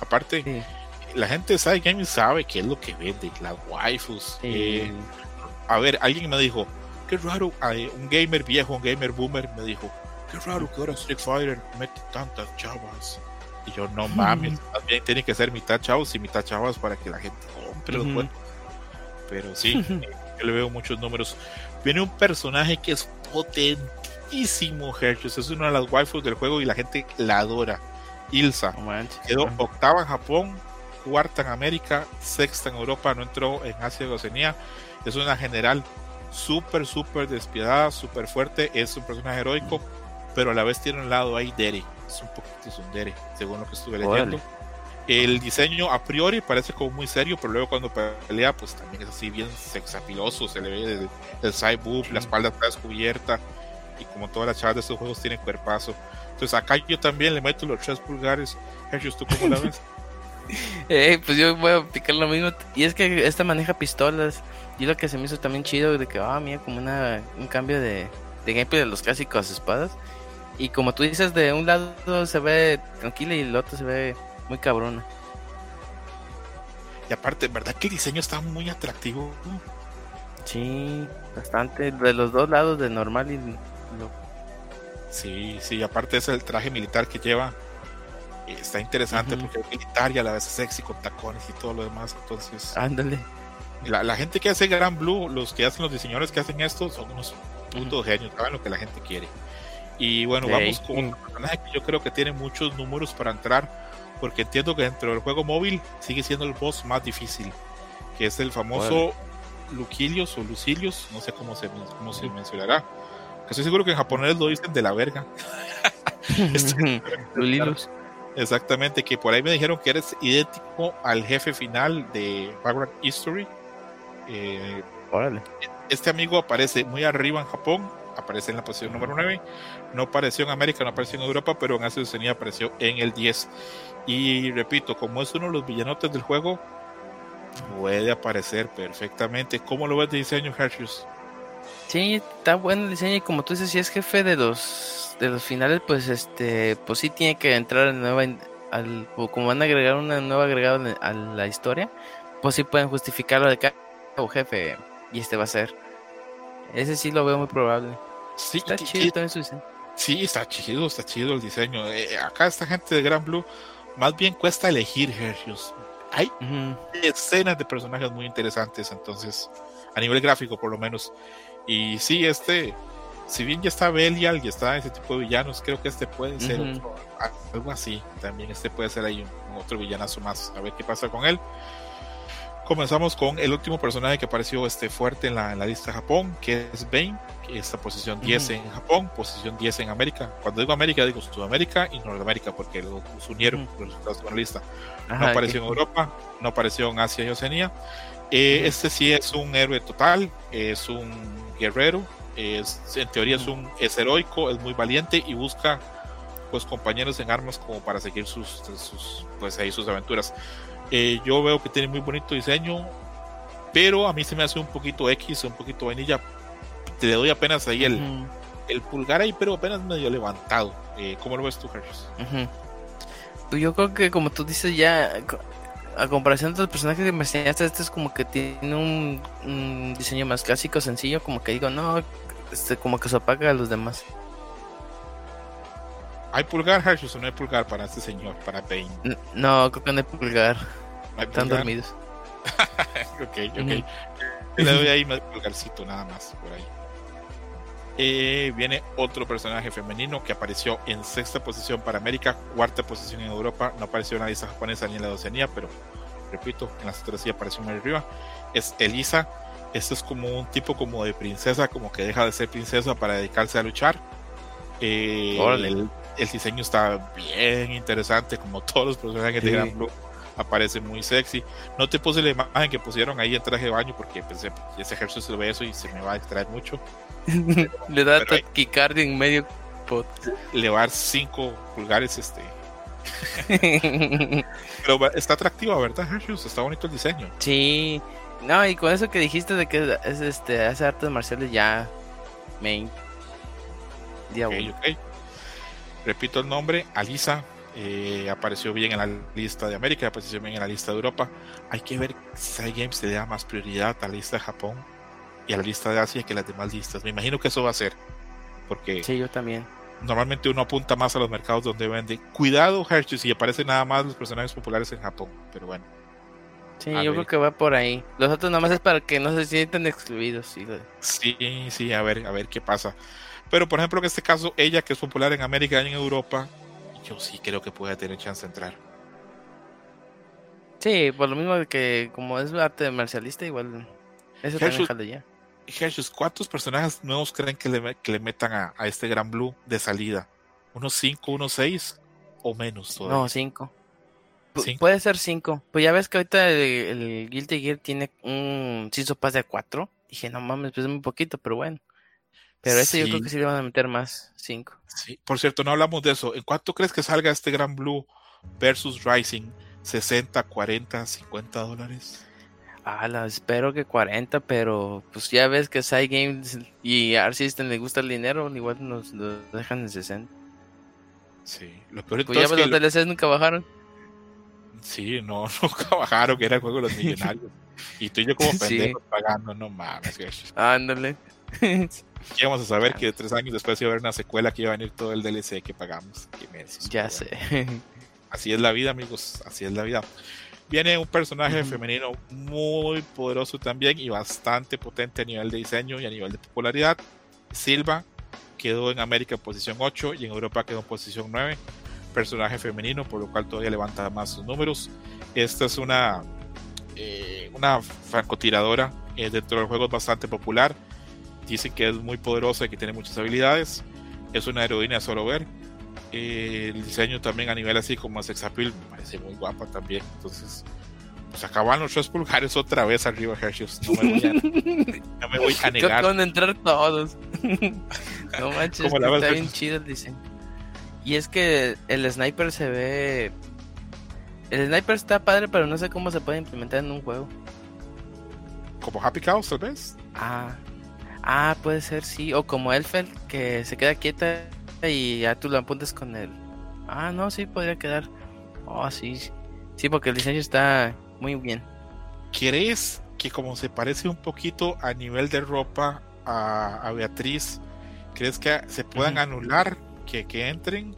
S2: Aparte, la gente de Side Gaming sabe qué es lo que vende, las waifus. Eh, a ver, alguien me dijo, qué raro, un gamer viejo, un gamer boomer me dijo, qué raro que ahora Street Fighter mete tantas chavas. Y yo, no mames, también tiene que ser mitad chavos y mitad chavas para que la gente compre los juegos. Pero sí, yo le veo muchos números. Viene un personaje que es potentísimo, Hershus. Es una de las waifus del juego y la gente la adora. Ilsa. Quedó octava en Japón, cuarta en América, sexta en Europa, no entró en Asia y Oceanía. Es una general súper, súper despiadada, súper fuerte. Es un personaje heroico, pero a la vez tiene un lado ahí dere. Es un poquito dere, según lo que estuve leyendo. El diseño a priori parece como muy serio, pero luego cuando pelea, pues también es así bien sexapiloso. Se le ve el, side boob, la espalda está descubierta. Y como todas las chavas de estos juegos tienen cuerpazo. Entonces acá yo también le meto los tres pulgares. Jesús, ¿tú cómo la ves?
S3: Eh, pues yo voy a picar lo mismo. Y es que esta maneja pistolas. Y lo que se me hizo también chido de que, ah, mira, como una, un cambio de, de gameplay de los clásicos espadas. Y como tú dices, de un lado se ve tranquila y el otro se ve muy cabrona.
S2: Y aparte, ¿verdad que el diseño está muy atractivo?
S3: Sí, bastante. De los dos lados, de normal y.
S2: Sí, sí, aparte es el traje militar que lleva. Está interesante porque es militar y a la vez sexy con tacones y todo lo demás. Entonces.
S3: Ándale.
S2: La, gente que hace Gran Blue, los que hacen los diseñadores que hacen esto, son unos puntos genios, saben lo que la gente quiere. Y bueno, vamos con un personaje que yo creo que tiene muchos números para entrar porque entiendo que dentro del juego móvil sigue siendo el boss más difícil, que es el famoso Luquilios o Lucilios, no sé cómo se, cómo se mencionará. estoy seguro que en japonés lo dicen de la verga.
S3: Este,
S2: Exactamente, que por ahí me dijeron que eres idéntico al jefe final de Vagrant History. Eh, este amigo aparece muy arriba en Japón, aparece en la posición número 9. No apareció en América, no apareció en Europa, pero en Asia Oceanía apareció en el 10. Y repito, como es uno de los villanotes del juego, puede aparecer perfectamente. ¿Cómo lo ves de diseño, Hershey's?
S3: Sí, está bueno el diseño y como tú dices, si es jefe de los de los finales, pues este, pues sí tiene que entrar en nueva al, como van a agregar una nueva agregado a la historia, pues sí pueden justificarlo de que o jefe y este va a ser. Ese sí lo veo muy probable.
S2: Sí, está chido también su diseño. Sí, está chido, está chido el diseño. Eh, acá esta gente de Gran Blue, más bien cuesta elegir Hershey's. Hay escenas de personajes muy interesantes, entonces, a nivel gráfico por lo menos. Y sí, este, si bien ya está Belial y está ese tipo de villanos, creo que este puede ser algo así. También este puede ser ahí otro villanazo más. A ver qué pasa con él. Comenzamos con el último personaje que apareció este, fuerte en la, en la lista de Japón, que es Bane, que está posición 10 en Japón, posición 10 en América. Cuando digo América, digo Sudamérica y Norteamérica, porque lo unieron los resultados de la lista. no apareció en Europa, no apareció en Asia y Oceanía. Eh, este sí es un héroe total, es un guerrero, es, en teoría es un es heroico, es muy valiente y busca pues compañeros en armas como para seguir sus, sus pues ahí sus aventuras. Eh, yo veo que tiene muy bonito diseño, pero a mí se me hace un poquito X, un poquito vainilla. Te le doy apenas ahí el, el pulgar ahí, pero apenas medio levantado. Eh, ¿Cómo lo ves tú, Carlos?
S3: Pues yo creo que como tú dices ya, a comparación de los personajes que me enseñaste, este es como que tiene un, diseño más clásico, sencillo, como que digo, no, este, como que se apaga a los demás.
S2: ¿Hay pulgar, Harshus, o no hay pulgar para este señor, para Bane?
S3: No, creo que no hay pulgar. Están dormidos.
S2: ok, ok. Le doy ahí más pulgarcito, nada más, por ahí. Eh, viene otro personaje femenino que apareció en sexta posición para América, cuarta posición en Europa. No apareció en la lista japonesa ni en la Oceanía, pero repito, en las otras sí apareció muy arriba. Es Elisa. Esto es como un tipo como de princesa, como que deja de ser princesa para dedicarse a luchar. Eh, el, el diseño está bien interesante, como todos los personajes de Gran Blue. Aparece muy sexy. No te puse la imagen que pusieron ahí en traje de baño porque pensé, ese ejército se lo ve eso y se me va a extraer mucho.
S3: le da taquicardia en medio pot.
S2: Le va a dar 5 pulgares este. Pero está atractiva, ¿verdad, Hershus? Está bonito el diseño.
S3: Sí. No, y con eso que dijiste de que es este hace artes marciales ya main.
S2: Día okay, Repito el nombre, Alisa. Eh, apareció bien en la lista de América, apareció bien en la lista de Europa. Hay que ver si Games le da más prioridad a la lista de Japón y a la lista de Asia que las demás listas. Me imagino que eso va a ser. Porque
S3: sí, yo también.
S2: Normalmente uno apunta más a los mercados donde vende. Cuidado, Hershey, si aparecen nada más los personajes populares en Japón. Pero bueno.
S3: Sí, yo creo que va por ahí. Los otros nada más es para que no se sientan excluidos. Sí,
S2: sí, sí, a ver, a ver qué pasa. Pero por ejemplo, en este caso, ella que es popular en América y en Europa, yo sí creo que puede tener chance de entrar.
S3: Sí, por lo mismo que como es arte marcialista, igual eso también jale ya.
S2: Jesús, ¿cuántos personajes nuevos creen que le, que le metan a, a, este Gran Blue de salida? ¿Unos 5, unos 6 o menos todavía?
S3: No, 5. Puede ser 5. Pues ya ves que ahorita el, el Guilty Gear tiene un Season Pass de 4. Dije, no mames, pues es muy poquito, pero bueno. Pero ese yo creo que sí le van a meter más, 5.
S2: Sí, por cierto, no hablamos de eso. ¿En cuánto crees que salga este Gran Blue versus Rising? ¿60, 40, 50 dólares?
S3: Ah, la espero que 40, pero pues ya ves que Side Games y Art System le gusta el dinero, igual nos dejan en 60.
S2: Sí,
S3: lo peor pues ya los DLCs nunca bajaron.
S2: Sí, no, nunca bajaron, que era el juego de los millonarios. y tú y yo como pendejos pagando, no mames.
S3: Ándale.
S2: Y vamos a saber que tres años después iba a haber una secuela que iba a venir todo el DLC que pagamos.
S3: ya sé.
S2: Así es la vida, amigos. Así es la vida. Viene un personaje femenino muy poderoso también y bastante potente a nivel de diseño y a nivel de popularidad. Silva quedó en América en posición 8 y en Europa quedó en posición 9. Personaje femenino, por lo cual todavía levanta más sus números. Esta es una, eh, una francotiradora eh, dentro del juego es bastante popular Dicen que es muy poderosa y que tiene muchas habilidades. Es una heroína solo ver. Eh, el diseño también a nivel así como sex appeal me parece muy guapa también. Entonces, pues acaban los tres pulgares otra vez arriba, Hershey's. No me voy a, no me voy a negar.
S3: Con entrar todos. no manches, está bien chido el diseño. Y es que el sniper se ve El sniper está padre, pero no sé cómo se puede implementar en un juego.
S2: ¿Como Happy Cows, tal vez?
S3: Ah, ah, puede ser, sí. O como Elfel, que se queda quieta y ya tú lo apuntes con él. Ah, no, sí, podría quedar. Oh, sí. Sí, porque el diseño está muy bien.
S2: ¿Crees que como se parece un poquito a nivel de ropa a, Beatriz, crees que se puedan anular que, que entren?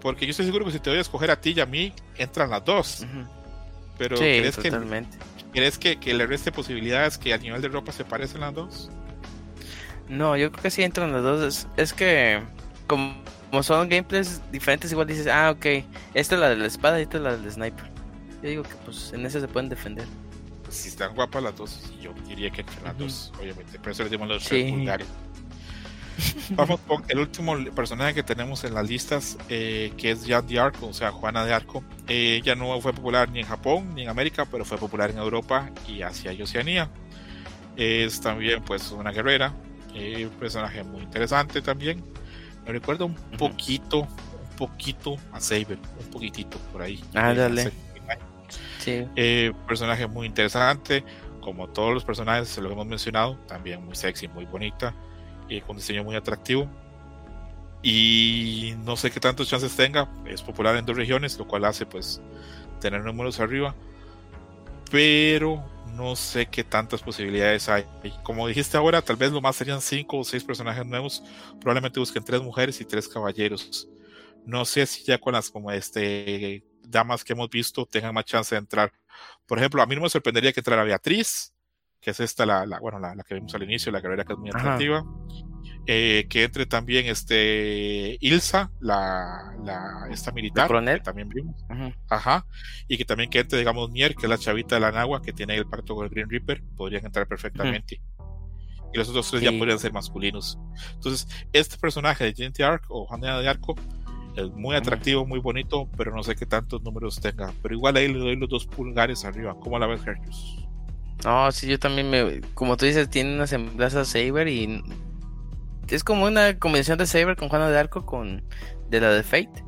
S2: Porque yo estoy seguro que si te voy a escoger a ti y a mí, entran las dos. Pero ¿crees,
S3: totalmente.
S2: que, ¿crees que, que, le reste posibilidades que a nivel de ropa se parecen las dos?
S3: No, yo creo que sí entran las dos. Es, que como, son gameplays diferentes, igual dices, ah, ok, esta es la de la espada y esta es la del sniper. Yo digo que pues en ese se pueden defender.
S2: Si están guapas las dos, yo diría que entran las dos, obviamente. Pero eso les dimos los sí. Vamos con el último personaje que tenemos en las listas, eh, que es Jan de Arco, o sea, Juana de Arco. Eh, ella no fue popular ni en Japón ni en América, pero fue popular en Europa y Asia y Oceanía. Es también, pues, una guerrera, eh, un personaje muy interesante también. Me recuerda un poquito, un poquito a Saber, un poquitito por ahí.
S3: Ah, dale. Sí.
S2: personaje muy interesante, como todos los personajes, se lo hemos mencionado, también muy sexy, muy bonita y con diseño muy atractivo. Y no sé qué tantos chances tenga, es popular en dos regiones, lo cual hace pues tener números arriba, pero no sé qué tantas posibilidades hay. Como dijiste ahora, tal vez lo más serían cinco o seis personajes nuevos, probablemente busquen tres mujeres y tres caballeros. No sé si ya con las como este damas que hemos visto tengan más chance de entrar. Por ejemplo, a mí no me sorprendería que entrara Beatriz, que es esta, la, la bueno, la, que vimos al inicio, la carrera que es muy atractiva. Eh, que entre también este Ilsa, la, la esta militar, que también vimos. Ajá. Y que también que entre, digamos, Nier, que es la chavita de la Nagua, que tiene el parto con el Green Reaper, podrían entrar perfectamente. Y los otros tres ya podrían ser masculinos. Entonces, este personaje de Gente Arc o Juana de Arco es muy atractivo, muy bonito, pero no sé qué tantos números tenga. Pero igual ahí le doy los dos pulgares arriba. ¿Cómo la ves, Hercules?
S3: No, sí, yo también me. Como tú dices, tiene una semblanza Saber y. Es como una combinación de Saber con Juana de Arco con. De la de Fate.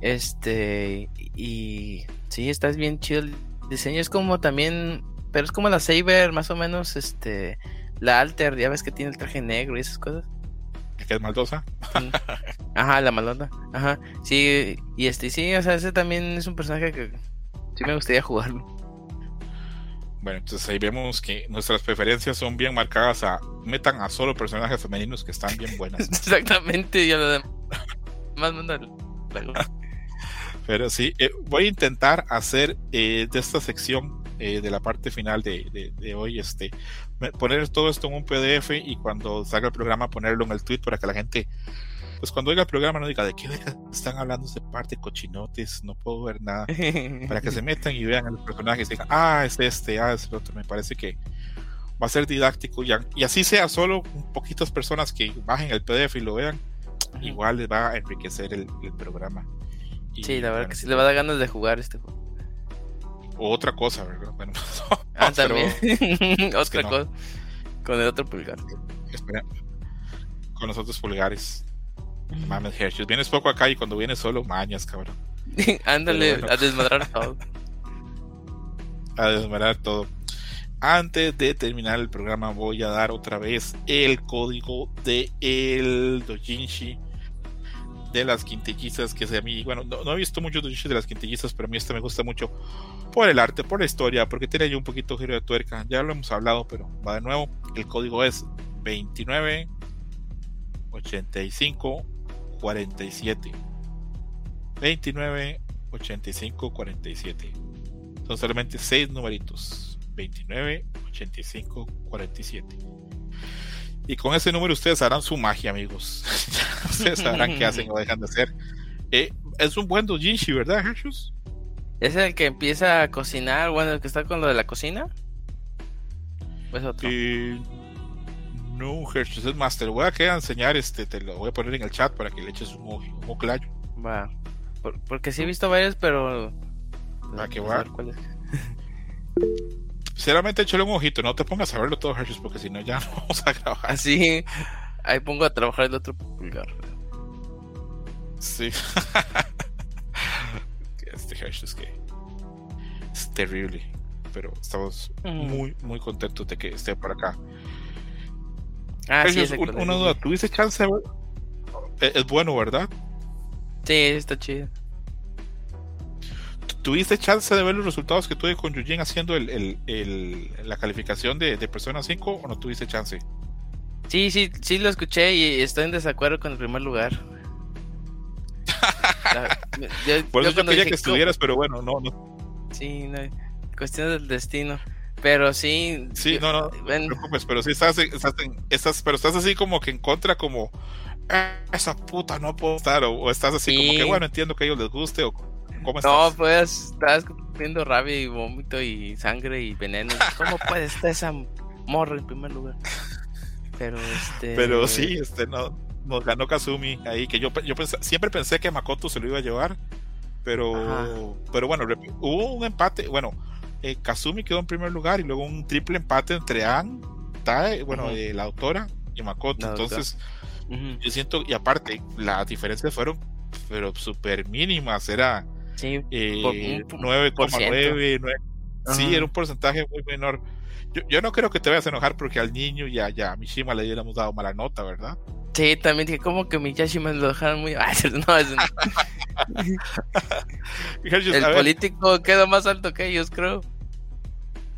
S3: Este. Y. Sí, está bien chido el diseño. Es como también. Pero es como la Saber, más o menos. Este. La Alter, ya ves que tiene el traje negro y esas cosas.
S2: Que es maldosa.
S3: Ajá, la maldosa. Ajá. Sí, y este, sí, o sea, ese también es un personaje que sí me gustaría jugarlo.
S2: Bueno, entonces ahí vemos que nuestras preferencias son bien marcadas a metan a solo personajes femeninos que están bien buenas.
S3: Exactamente, ya lo demás
S2: Pero sí, eh, voy a intentar hacer eh, de esta sección eh, de la parte final de, de, hoy, este, poner todo esto en un PDF y cuando salga el programa ponerlo en el tweet para que la gente pues cuando oiga el programa no diga de qué están hablando de parte cochinotes, no puedo ver nada, para que se metan y vean a los personajes y digan, ah, es este, ah, es el otro, me parece que va a ser didáctico y, y así sea solo poquitas personas que bajen el PDF y lo vean, igual les va a enriquecer el, programa.
S3: sí, la verdad que sí le va a dar ganas de jugar este juego.
S2: O otra cosa, ¿verdad? Bueno,
S3: ah, también. otra cosa. Con el otro pulgar.
S2: Espera. Con los otros pulgares. Mames, Hershey. Vienes poco acá y cuando vienes solo, mañas, cabrón.
S3: Ándale, a desmadrar todo.
S2: a desmadrar todo. Antes de terminar el programa, voy a dar otra vez el código de el Dojinshi de las quintillizas. Que a mí, bueno, no, he visto mucho Dojinshi de las quintillizas, pero a mí este me gusta mucho por el arte, por la historia, porque tiene ahí un poquito giro de tuerca. Ya lo hemos hablado, pero va de nuevo. El código es 29 85 47. 29, 85, 47. Son solamente 6 numeritos. 29, 85, 47. Y con ese número ustedes harán su magia, amigos. ustedes sabrán qué hacen o dejan de hacer. Eh, es un buen dojinshi, ¿verdad, Hershus?
S3: ¿Es el que empieza a cocinar? Bueno, el que está con lo de la cocina.
S2: ¿O otro? Eh, no, es más, te lo voy a, enseñar, este, te lo voy a poner en el chat para que le eches un, ojo, un oclayo.
S3: Va. porque sí he visto varios, pero.
S2: ¿A qué va? Sinceramente, échale un ojito, no te pongas a verlo todo, Hershey, porque si no ya no vamos a grabar.
S3: Así, ahí pongo a trabajar el otro pulgar.
S2: Sí. este Hershey es que. es terrible. Pero estamos muy, muy contentos de que esté por acá. Ah, sí, una duda, ¿tuviste chance? Es, es bueno, ¿verdad?
S3: Sí, está chido.
S2: ¿Tuviste chance de ver los resultados que tuve con Yujin haciendo el, el, la calificación de, de, Persona 5 o no tuviste chance?
S3: Sí, sí, sí lo escuché y estoy en desacuerdo con el primer lugar.
S2: Por eso yo, quería que estuvieras, pero bueno, no, no.
S3: Sí, no, cuestión del destino. Pero sí.
S2: Sí, no, no, no te preocupes, pero sí estás, estás, estás, pero estás así como que en contra, como esa puta no puedo estar, o, estás así como que bueno, entiendo que a ellos les guste, o cómo estás.
S3: No, pues estás viendo rabia y vómito y sangre y veneno. ¿Cómo puede estar esa morra en primer lugar? Pero este.
S2: Pero sí, este no nos ganó Kazumi ahí, que yo, yo siempre pensé que Makoto se lo iba a llevar, pero, pero bueno, hubo un empate, bueno, eh, Kazumi quedó en primer lugar y luego un triple empate entre An, Tae, bueno, eh, la autora y Makoto, entonces yo siento, y aparte, las diferencias fueron pero súper mínimas, era sí, 9,9, eh, sí, era un porcentaje muy menor. Yo, yo, no creo que te vayas a enojar porque al niño ya, ya a Mishima le hubiéramos dado mala nota, ¿verdad?
S3: Sí, también dije, como que Miyashi me lo dejaron muy. no, es... El político quedó más alto que ellos, creo.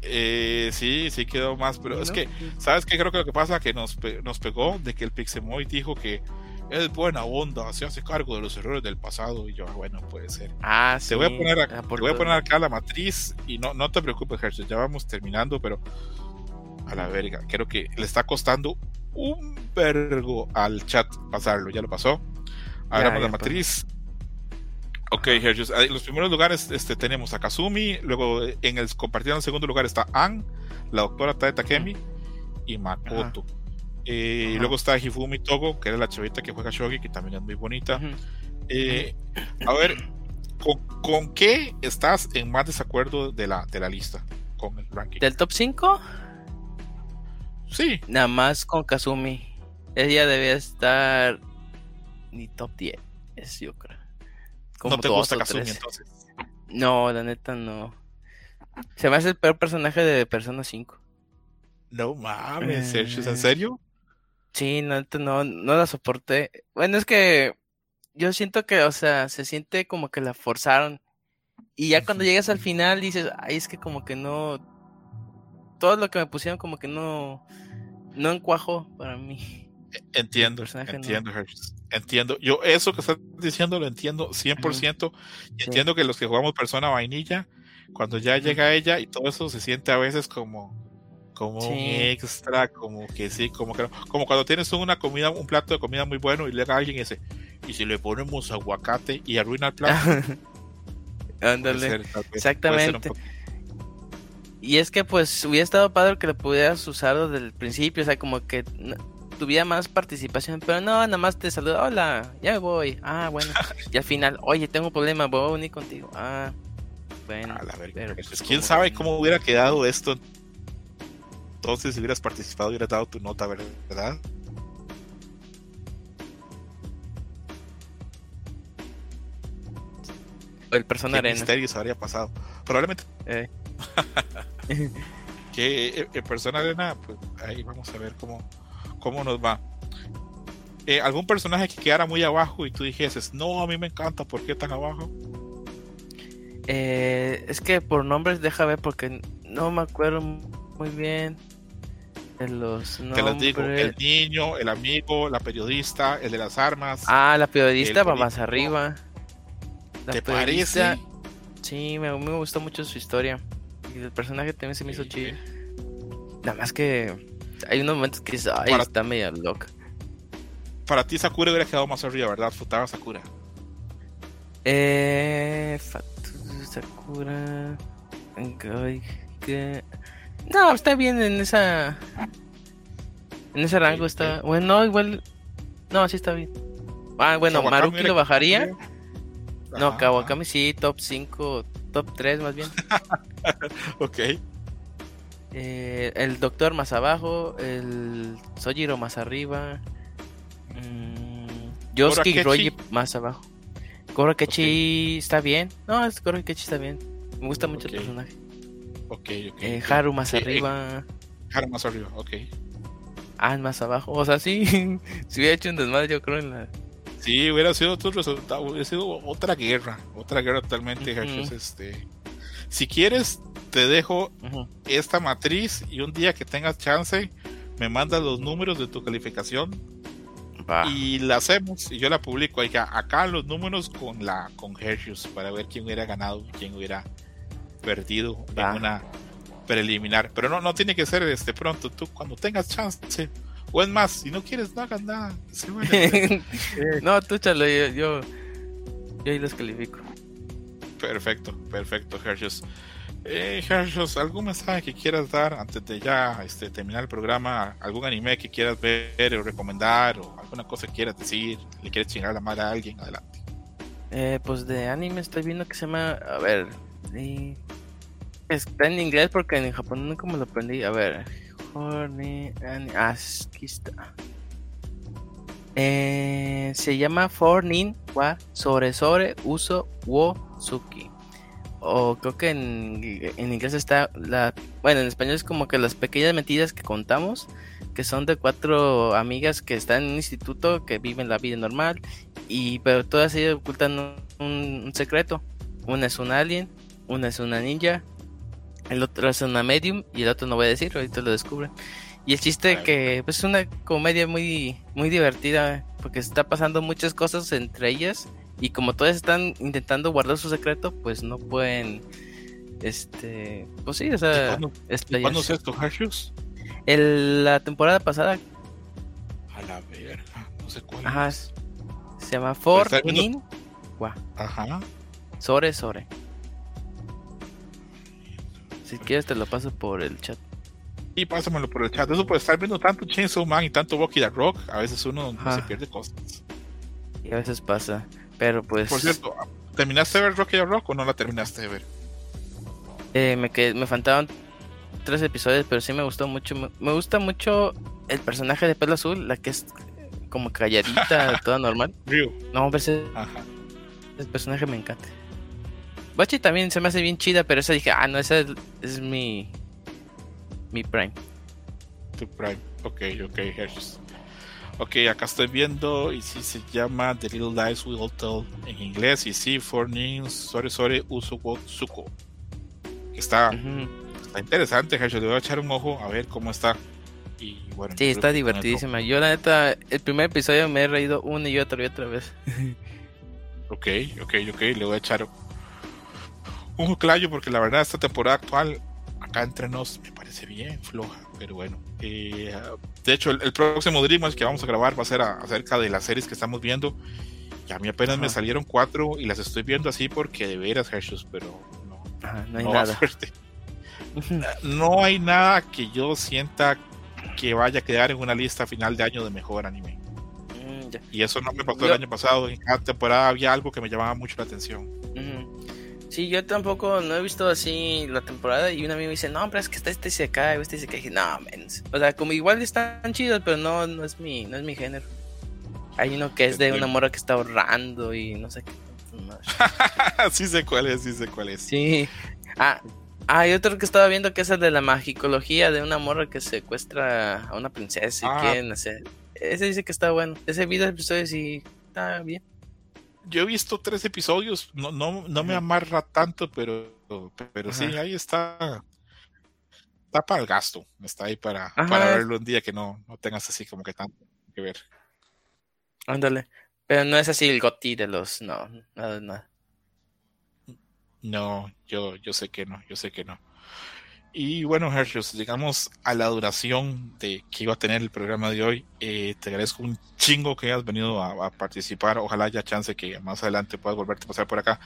S2: Eh, sí, sí quedó más, pero es que, ¿sabes qué? Creo que lo que pasa que nos, nos pegó de que el Pixemoy dijo que es buena onda, se hace cargo de los errores del pasado. Y yo, ah, bueno, puede ser.
S3: Ah,
S2: te Voy a poner acá, te voy a poner acá la matriz y no, no te preocupes, Hershey, ya vamos terminando, pero a la verga, creo que le está costando un vergo al chat pasarlo. Ya lo pasó. Abramos la matriz. Ok, Hergius. los primeros lugares este, tenemos a Kazumi. Luego en el compartido en el segundo lugar está An, la doctora Tae Takemi y Makoto. Eh, y luego está Hifumi Togo, que era la chavita que juega Shogi, que también es muy bonita. Eh, a ver, ¿con, qué estás en más desacuerdo de la, de la lista? Con el ranking.
S3: ¿Del top 5?
S2: Sí.
S3: Nada más con Kazumi. Ella debía estar ni top 10, es yo creo.
S2: Como ¿No te gusta Kazumi entonces?
S3: No, la neta no. Se me hace el peor personaje de Persona 5.
S2: No mames, Sergio, ¿en eh, serio?
S3: Sí, no, no, no la soporté. Bueno, es que yo siento que, o sea, se siente como que la forzaron. Y ya cuando llegas al final dices, ay, es que como que no. Todo lo que me pusieron como que no. No encuajó para mí.
S2: Entiendo, entiendo, entiendo. Yo eso que estás diciendo lo entiendo 100% y entiendo que los que jugamos persona vainilla, cuando ya llega ella y todo eso se siente a veces como como un extra, como que sí, como que como cuando tienes una comida, un plato de comida muy bueno y le llega alguien ese y si le ponemos aguacate y arruina el plato.
S3: Ándale. Exactamente. Y es que pues hubiera estado padre que lo pudieras usar desde el principio, o sea, como que tuviera más participación, pero no, nada más te saluda, hola, ya me voy, ah, bueno, y al final, oye, tengo un problema, voy a unir contigo, ah, bueno,
S2: pero, pues, quién sabe cómo hubiera quedado esto, entonces si hubieras participado, hubieras dado tu nota, ¿verdad?
S3: El persona arena.
S2: misterio se habría pasado. Probablemente. Eh. que eh, eh, persona arena, pues ahí vamos a ver cómo, cómo nos va. Eh, ¿Algún personaje que quedara muy abajo y tú dijeses, no, a mí me encanta, ¿por qué tan abajo?
S3: Eh, es que por nombres deja ver porque no me acuerdo muy bien de los nombres. Te los digo,
S2: el niño, el amigo, la periodista, el de las armas.
S3: Ah, la periodista va más arriba.
S2: La ¿Te parece?
S3: Sí, me, me, gustó mucho su historia. Y el personaje también se me hizo chido. Nada más que hay unos momentos que dices, ay, está medio loca.
S2: Para ti Sakura hubiera quedado más arriba, ¿verdad? Futaba Sakura.
S3: Eh. Sakura. No, está bien en esa. En ese rango está. Bueno, igual. No, sí está bien. Ah, bueno, Maruki lo bajaría. No, Kawakami sí, top 5, top 3 más bien.
S2: ok.
S3: Eh, el doctor más abajo, el Sojiro más arriba, mm, Yosuke y Roji más abajo. Korokechi está bien, no, es Korokechi está bien. Me gusta mucho el personaje.
S2: Ok, ok.
S3: Eh, Haru más arriba.
S2: Haru más arriba, ok.
S3: Ah, más abajo. O sea, sí. si hubiera hecho un desmadre, yo creo en la.
S2: Sí, hubiera sido otro resultado. Hubiera sido otra guerra. Otra guerra totalmente, Este. Si quieres, te dejo esta matriz y un día que tengas chance, me mandas los números de tu calificación y la hacemos y yo la publico. acá los números con la con Hershey's para ver quién hubiera ganado, quién hubiera perdido en una preliminar. Pero no, no tiene que ser este pronto. Tú cuando tengas chance. O es más, si no quieres, no hagas nada.
S3: no, tú chalo, yo, yo, ahí los califico.
S2: Perfecto, perfecto, Hershey's. Eh, ¿algún mensaje que quieras dar antes de ya este, terminar el programa? ¿Algún anime que quieras ver o recomendar? ¿O alguna cosa que quieras decir? ¿Le quieres chingar la madre a alguien? Adelante.
S3: Eh, pues de anime estoy viendo que se llama. A ver. Está en inglés porque en Japón nunca me lo aprendí. A ver. Ah, aquí. Eh, se llama Fornin wa Sore Sore Uso Wo Suki. O creo que en, en, inglés está la. Bueno, en español es como que las pequeñas mentiras que contamos. Que son de cuatro amigas que están en un instituto, que viven la vida normal. Y pero todas ellas ocultan un, un secreto. Una es un alien, una es una ninja, el otro es una medium y el otro no voy a decir, ahorita lo descubren. Y el chiste que pues, es una comedia muy, muy divertida porque está pasando muchas cosas entre ellas y como todas están intentando guardar su secreto, pues no pueden, este, pues sí, o sea,
S2: ¿Cuándo, ¿cuándo es esto,
S3: El, la temporada pasada.
S2: A la verga, no sé cuál.
S3: Ajá, se llama For Nin.
S2: Ajá.
S3: Sore Sore. Si quieres te lo paso por el chat.
S2: Y pásamelo por el chat. Eso puede estar viendo tanto Chainsaw Man y tanto Bucky the Rock, a veces uno se pierde cosas.
S3: Y a veces pasa. Pero pues.
S2: Por cierto, ¿terminaste de ver Rocky the Rock o no la terminaste de ver?
S3: Eh, me, quedé, me faltaban tres episodios, pero sí me gustó mucho. Me, gusta mucho el personaje de pelo azul, la que es como calladita, toda normal. No, hombre, ese, ese personaje me encanta. Bachi también se me hace bien chida, pero esa dije, ah, no, esa es, mi. Mi Prime.
S2: Tu Prime, ok, ok, Ok, acá estoy viendo y sí se llama The Little Lies We All Tell en inglés y sí, For Names, Sorry Sorry Usuko Suko. Está, está interesante, Hershey. Le voy a echar un ojo a ver cómo está. Y bueno,
S3: sí, está divertidísima. Yo, la neta, el primer episodio me he reído una y otra y otra vez.
S2: ok, ok, ok. Le voy a echar un clayo porque la verdad esta temporada actual acá entre nos me parece bien floja, pero bueno. Eh, de hecho, el, próximo Dreamers que vamos a grabar va a ser acerca de las series que estamos viendo. Y a mí apenas me salieron cuatro y las estoy viendo así porque de veras, Hershus, pero no,
S3: no hay nada.
S2: no hay nada que yo sienta que vaya a quedar en una lista final de año de mejor anime. Mm, y eso no me pasó el año pasado. En cada temporada había algo que me llamaba mucho la atención.
S3: Sí, yo tampoco no he visto así la temporada y un amigo me dice, no, pero es que está este se cae, este se cae. Y no, mens. O sea, como igual están chidos, pero no, no es mi, no es mi género. Hay uno que es de una morra que está ahorrando y no sé qué.
S2: sí sé cuál es, sí sé cuál es.
S3: Sí. Ah, hay otro que estaba viendo que es el de la magicología de una morra que secuestra a una princesa y ah. quieren hacer. Ese dice que está bueno. Ese video episodio sí está bien
S2: yo he visto tres episodios, no, no, no me amarra tanto, pero, pero sí, ahí está. Está para el gasto, está ahí para, para verlo un día que no, no tengas así como que tanto que ver.
S3: Ándale, pero no es así el goti de los, no, nada, nada.
S2: No, yo, yo sé que no, yo sé que no. Y bueno, Hershey, llegamos a la duración de que iba a tener el programa de hoy. Eh, te agradezco un chingo que hayas venido a, participar. Ojalá haya chance que más adelante puedas volverte a pasar por acá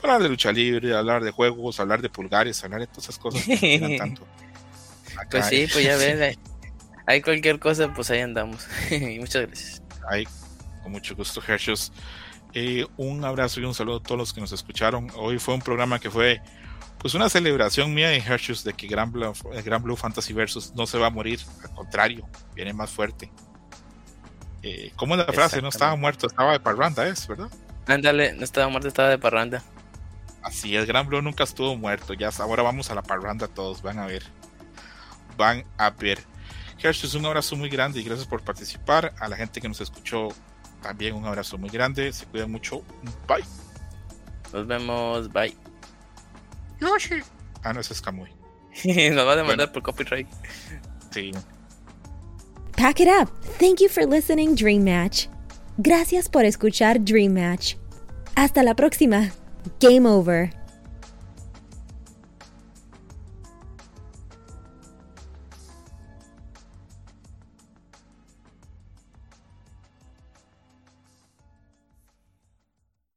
S2: para hablar de lucha libre, hablar de juegos, hablar de pulgares, hablar de todas esas cosas que tanto.
S3: pues sí, pues ya ves, hay cualquier cosa, pues ahí andamos. Muchas gracias.
S2: Ahí, con mucho gusto, Hershey. Eh, un abrazo y un saludo a todos los que nos escucharon. Hoy fue un programa que fue pues una celebración mía en Hershey's de que Gran Blue, Gran Blue Fantasy Versus no se va a morir, al contrario, viene más fuerte. Eh, ¿Cómo es la frase? No estaba muerto, estaba de parranda, ¿es verdad?
S3: Ándale, no estaba muerto, estaba de parranda.
S2: Así es, Gran Blue nunca estuvo muerto. Ya ahora vamos a la parranda todos, van a ver. Van a ver. Hershey, un abrazo muy grande y gracias por participar. A la gente que nos escuchó, también un abrazo muy grande. Se cuidan mucho. Bye.
S3: Nos vemos. Bye.
S2: Yoshi. Ah, no, ese es Kamui.
S3: nos va a demandar por copyright.
S2: Sí.
S1: Pack it up. Thank you for listening, Dream Match. Gracias por escuchar Dream Match. Hasta la próxima. Game over.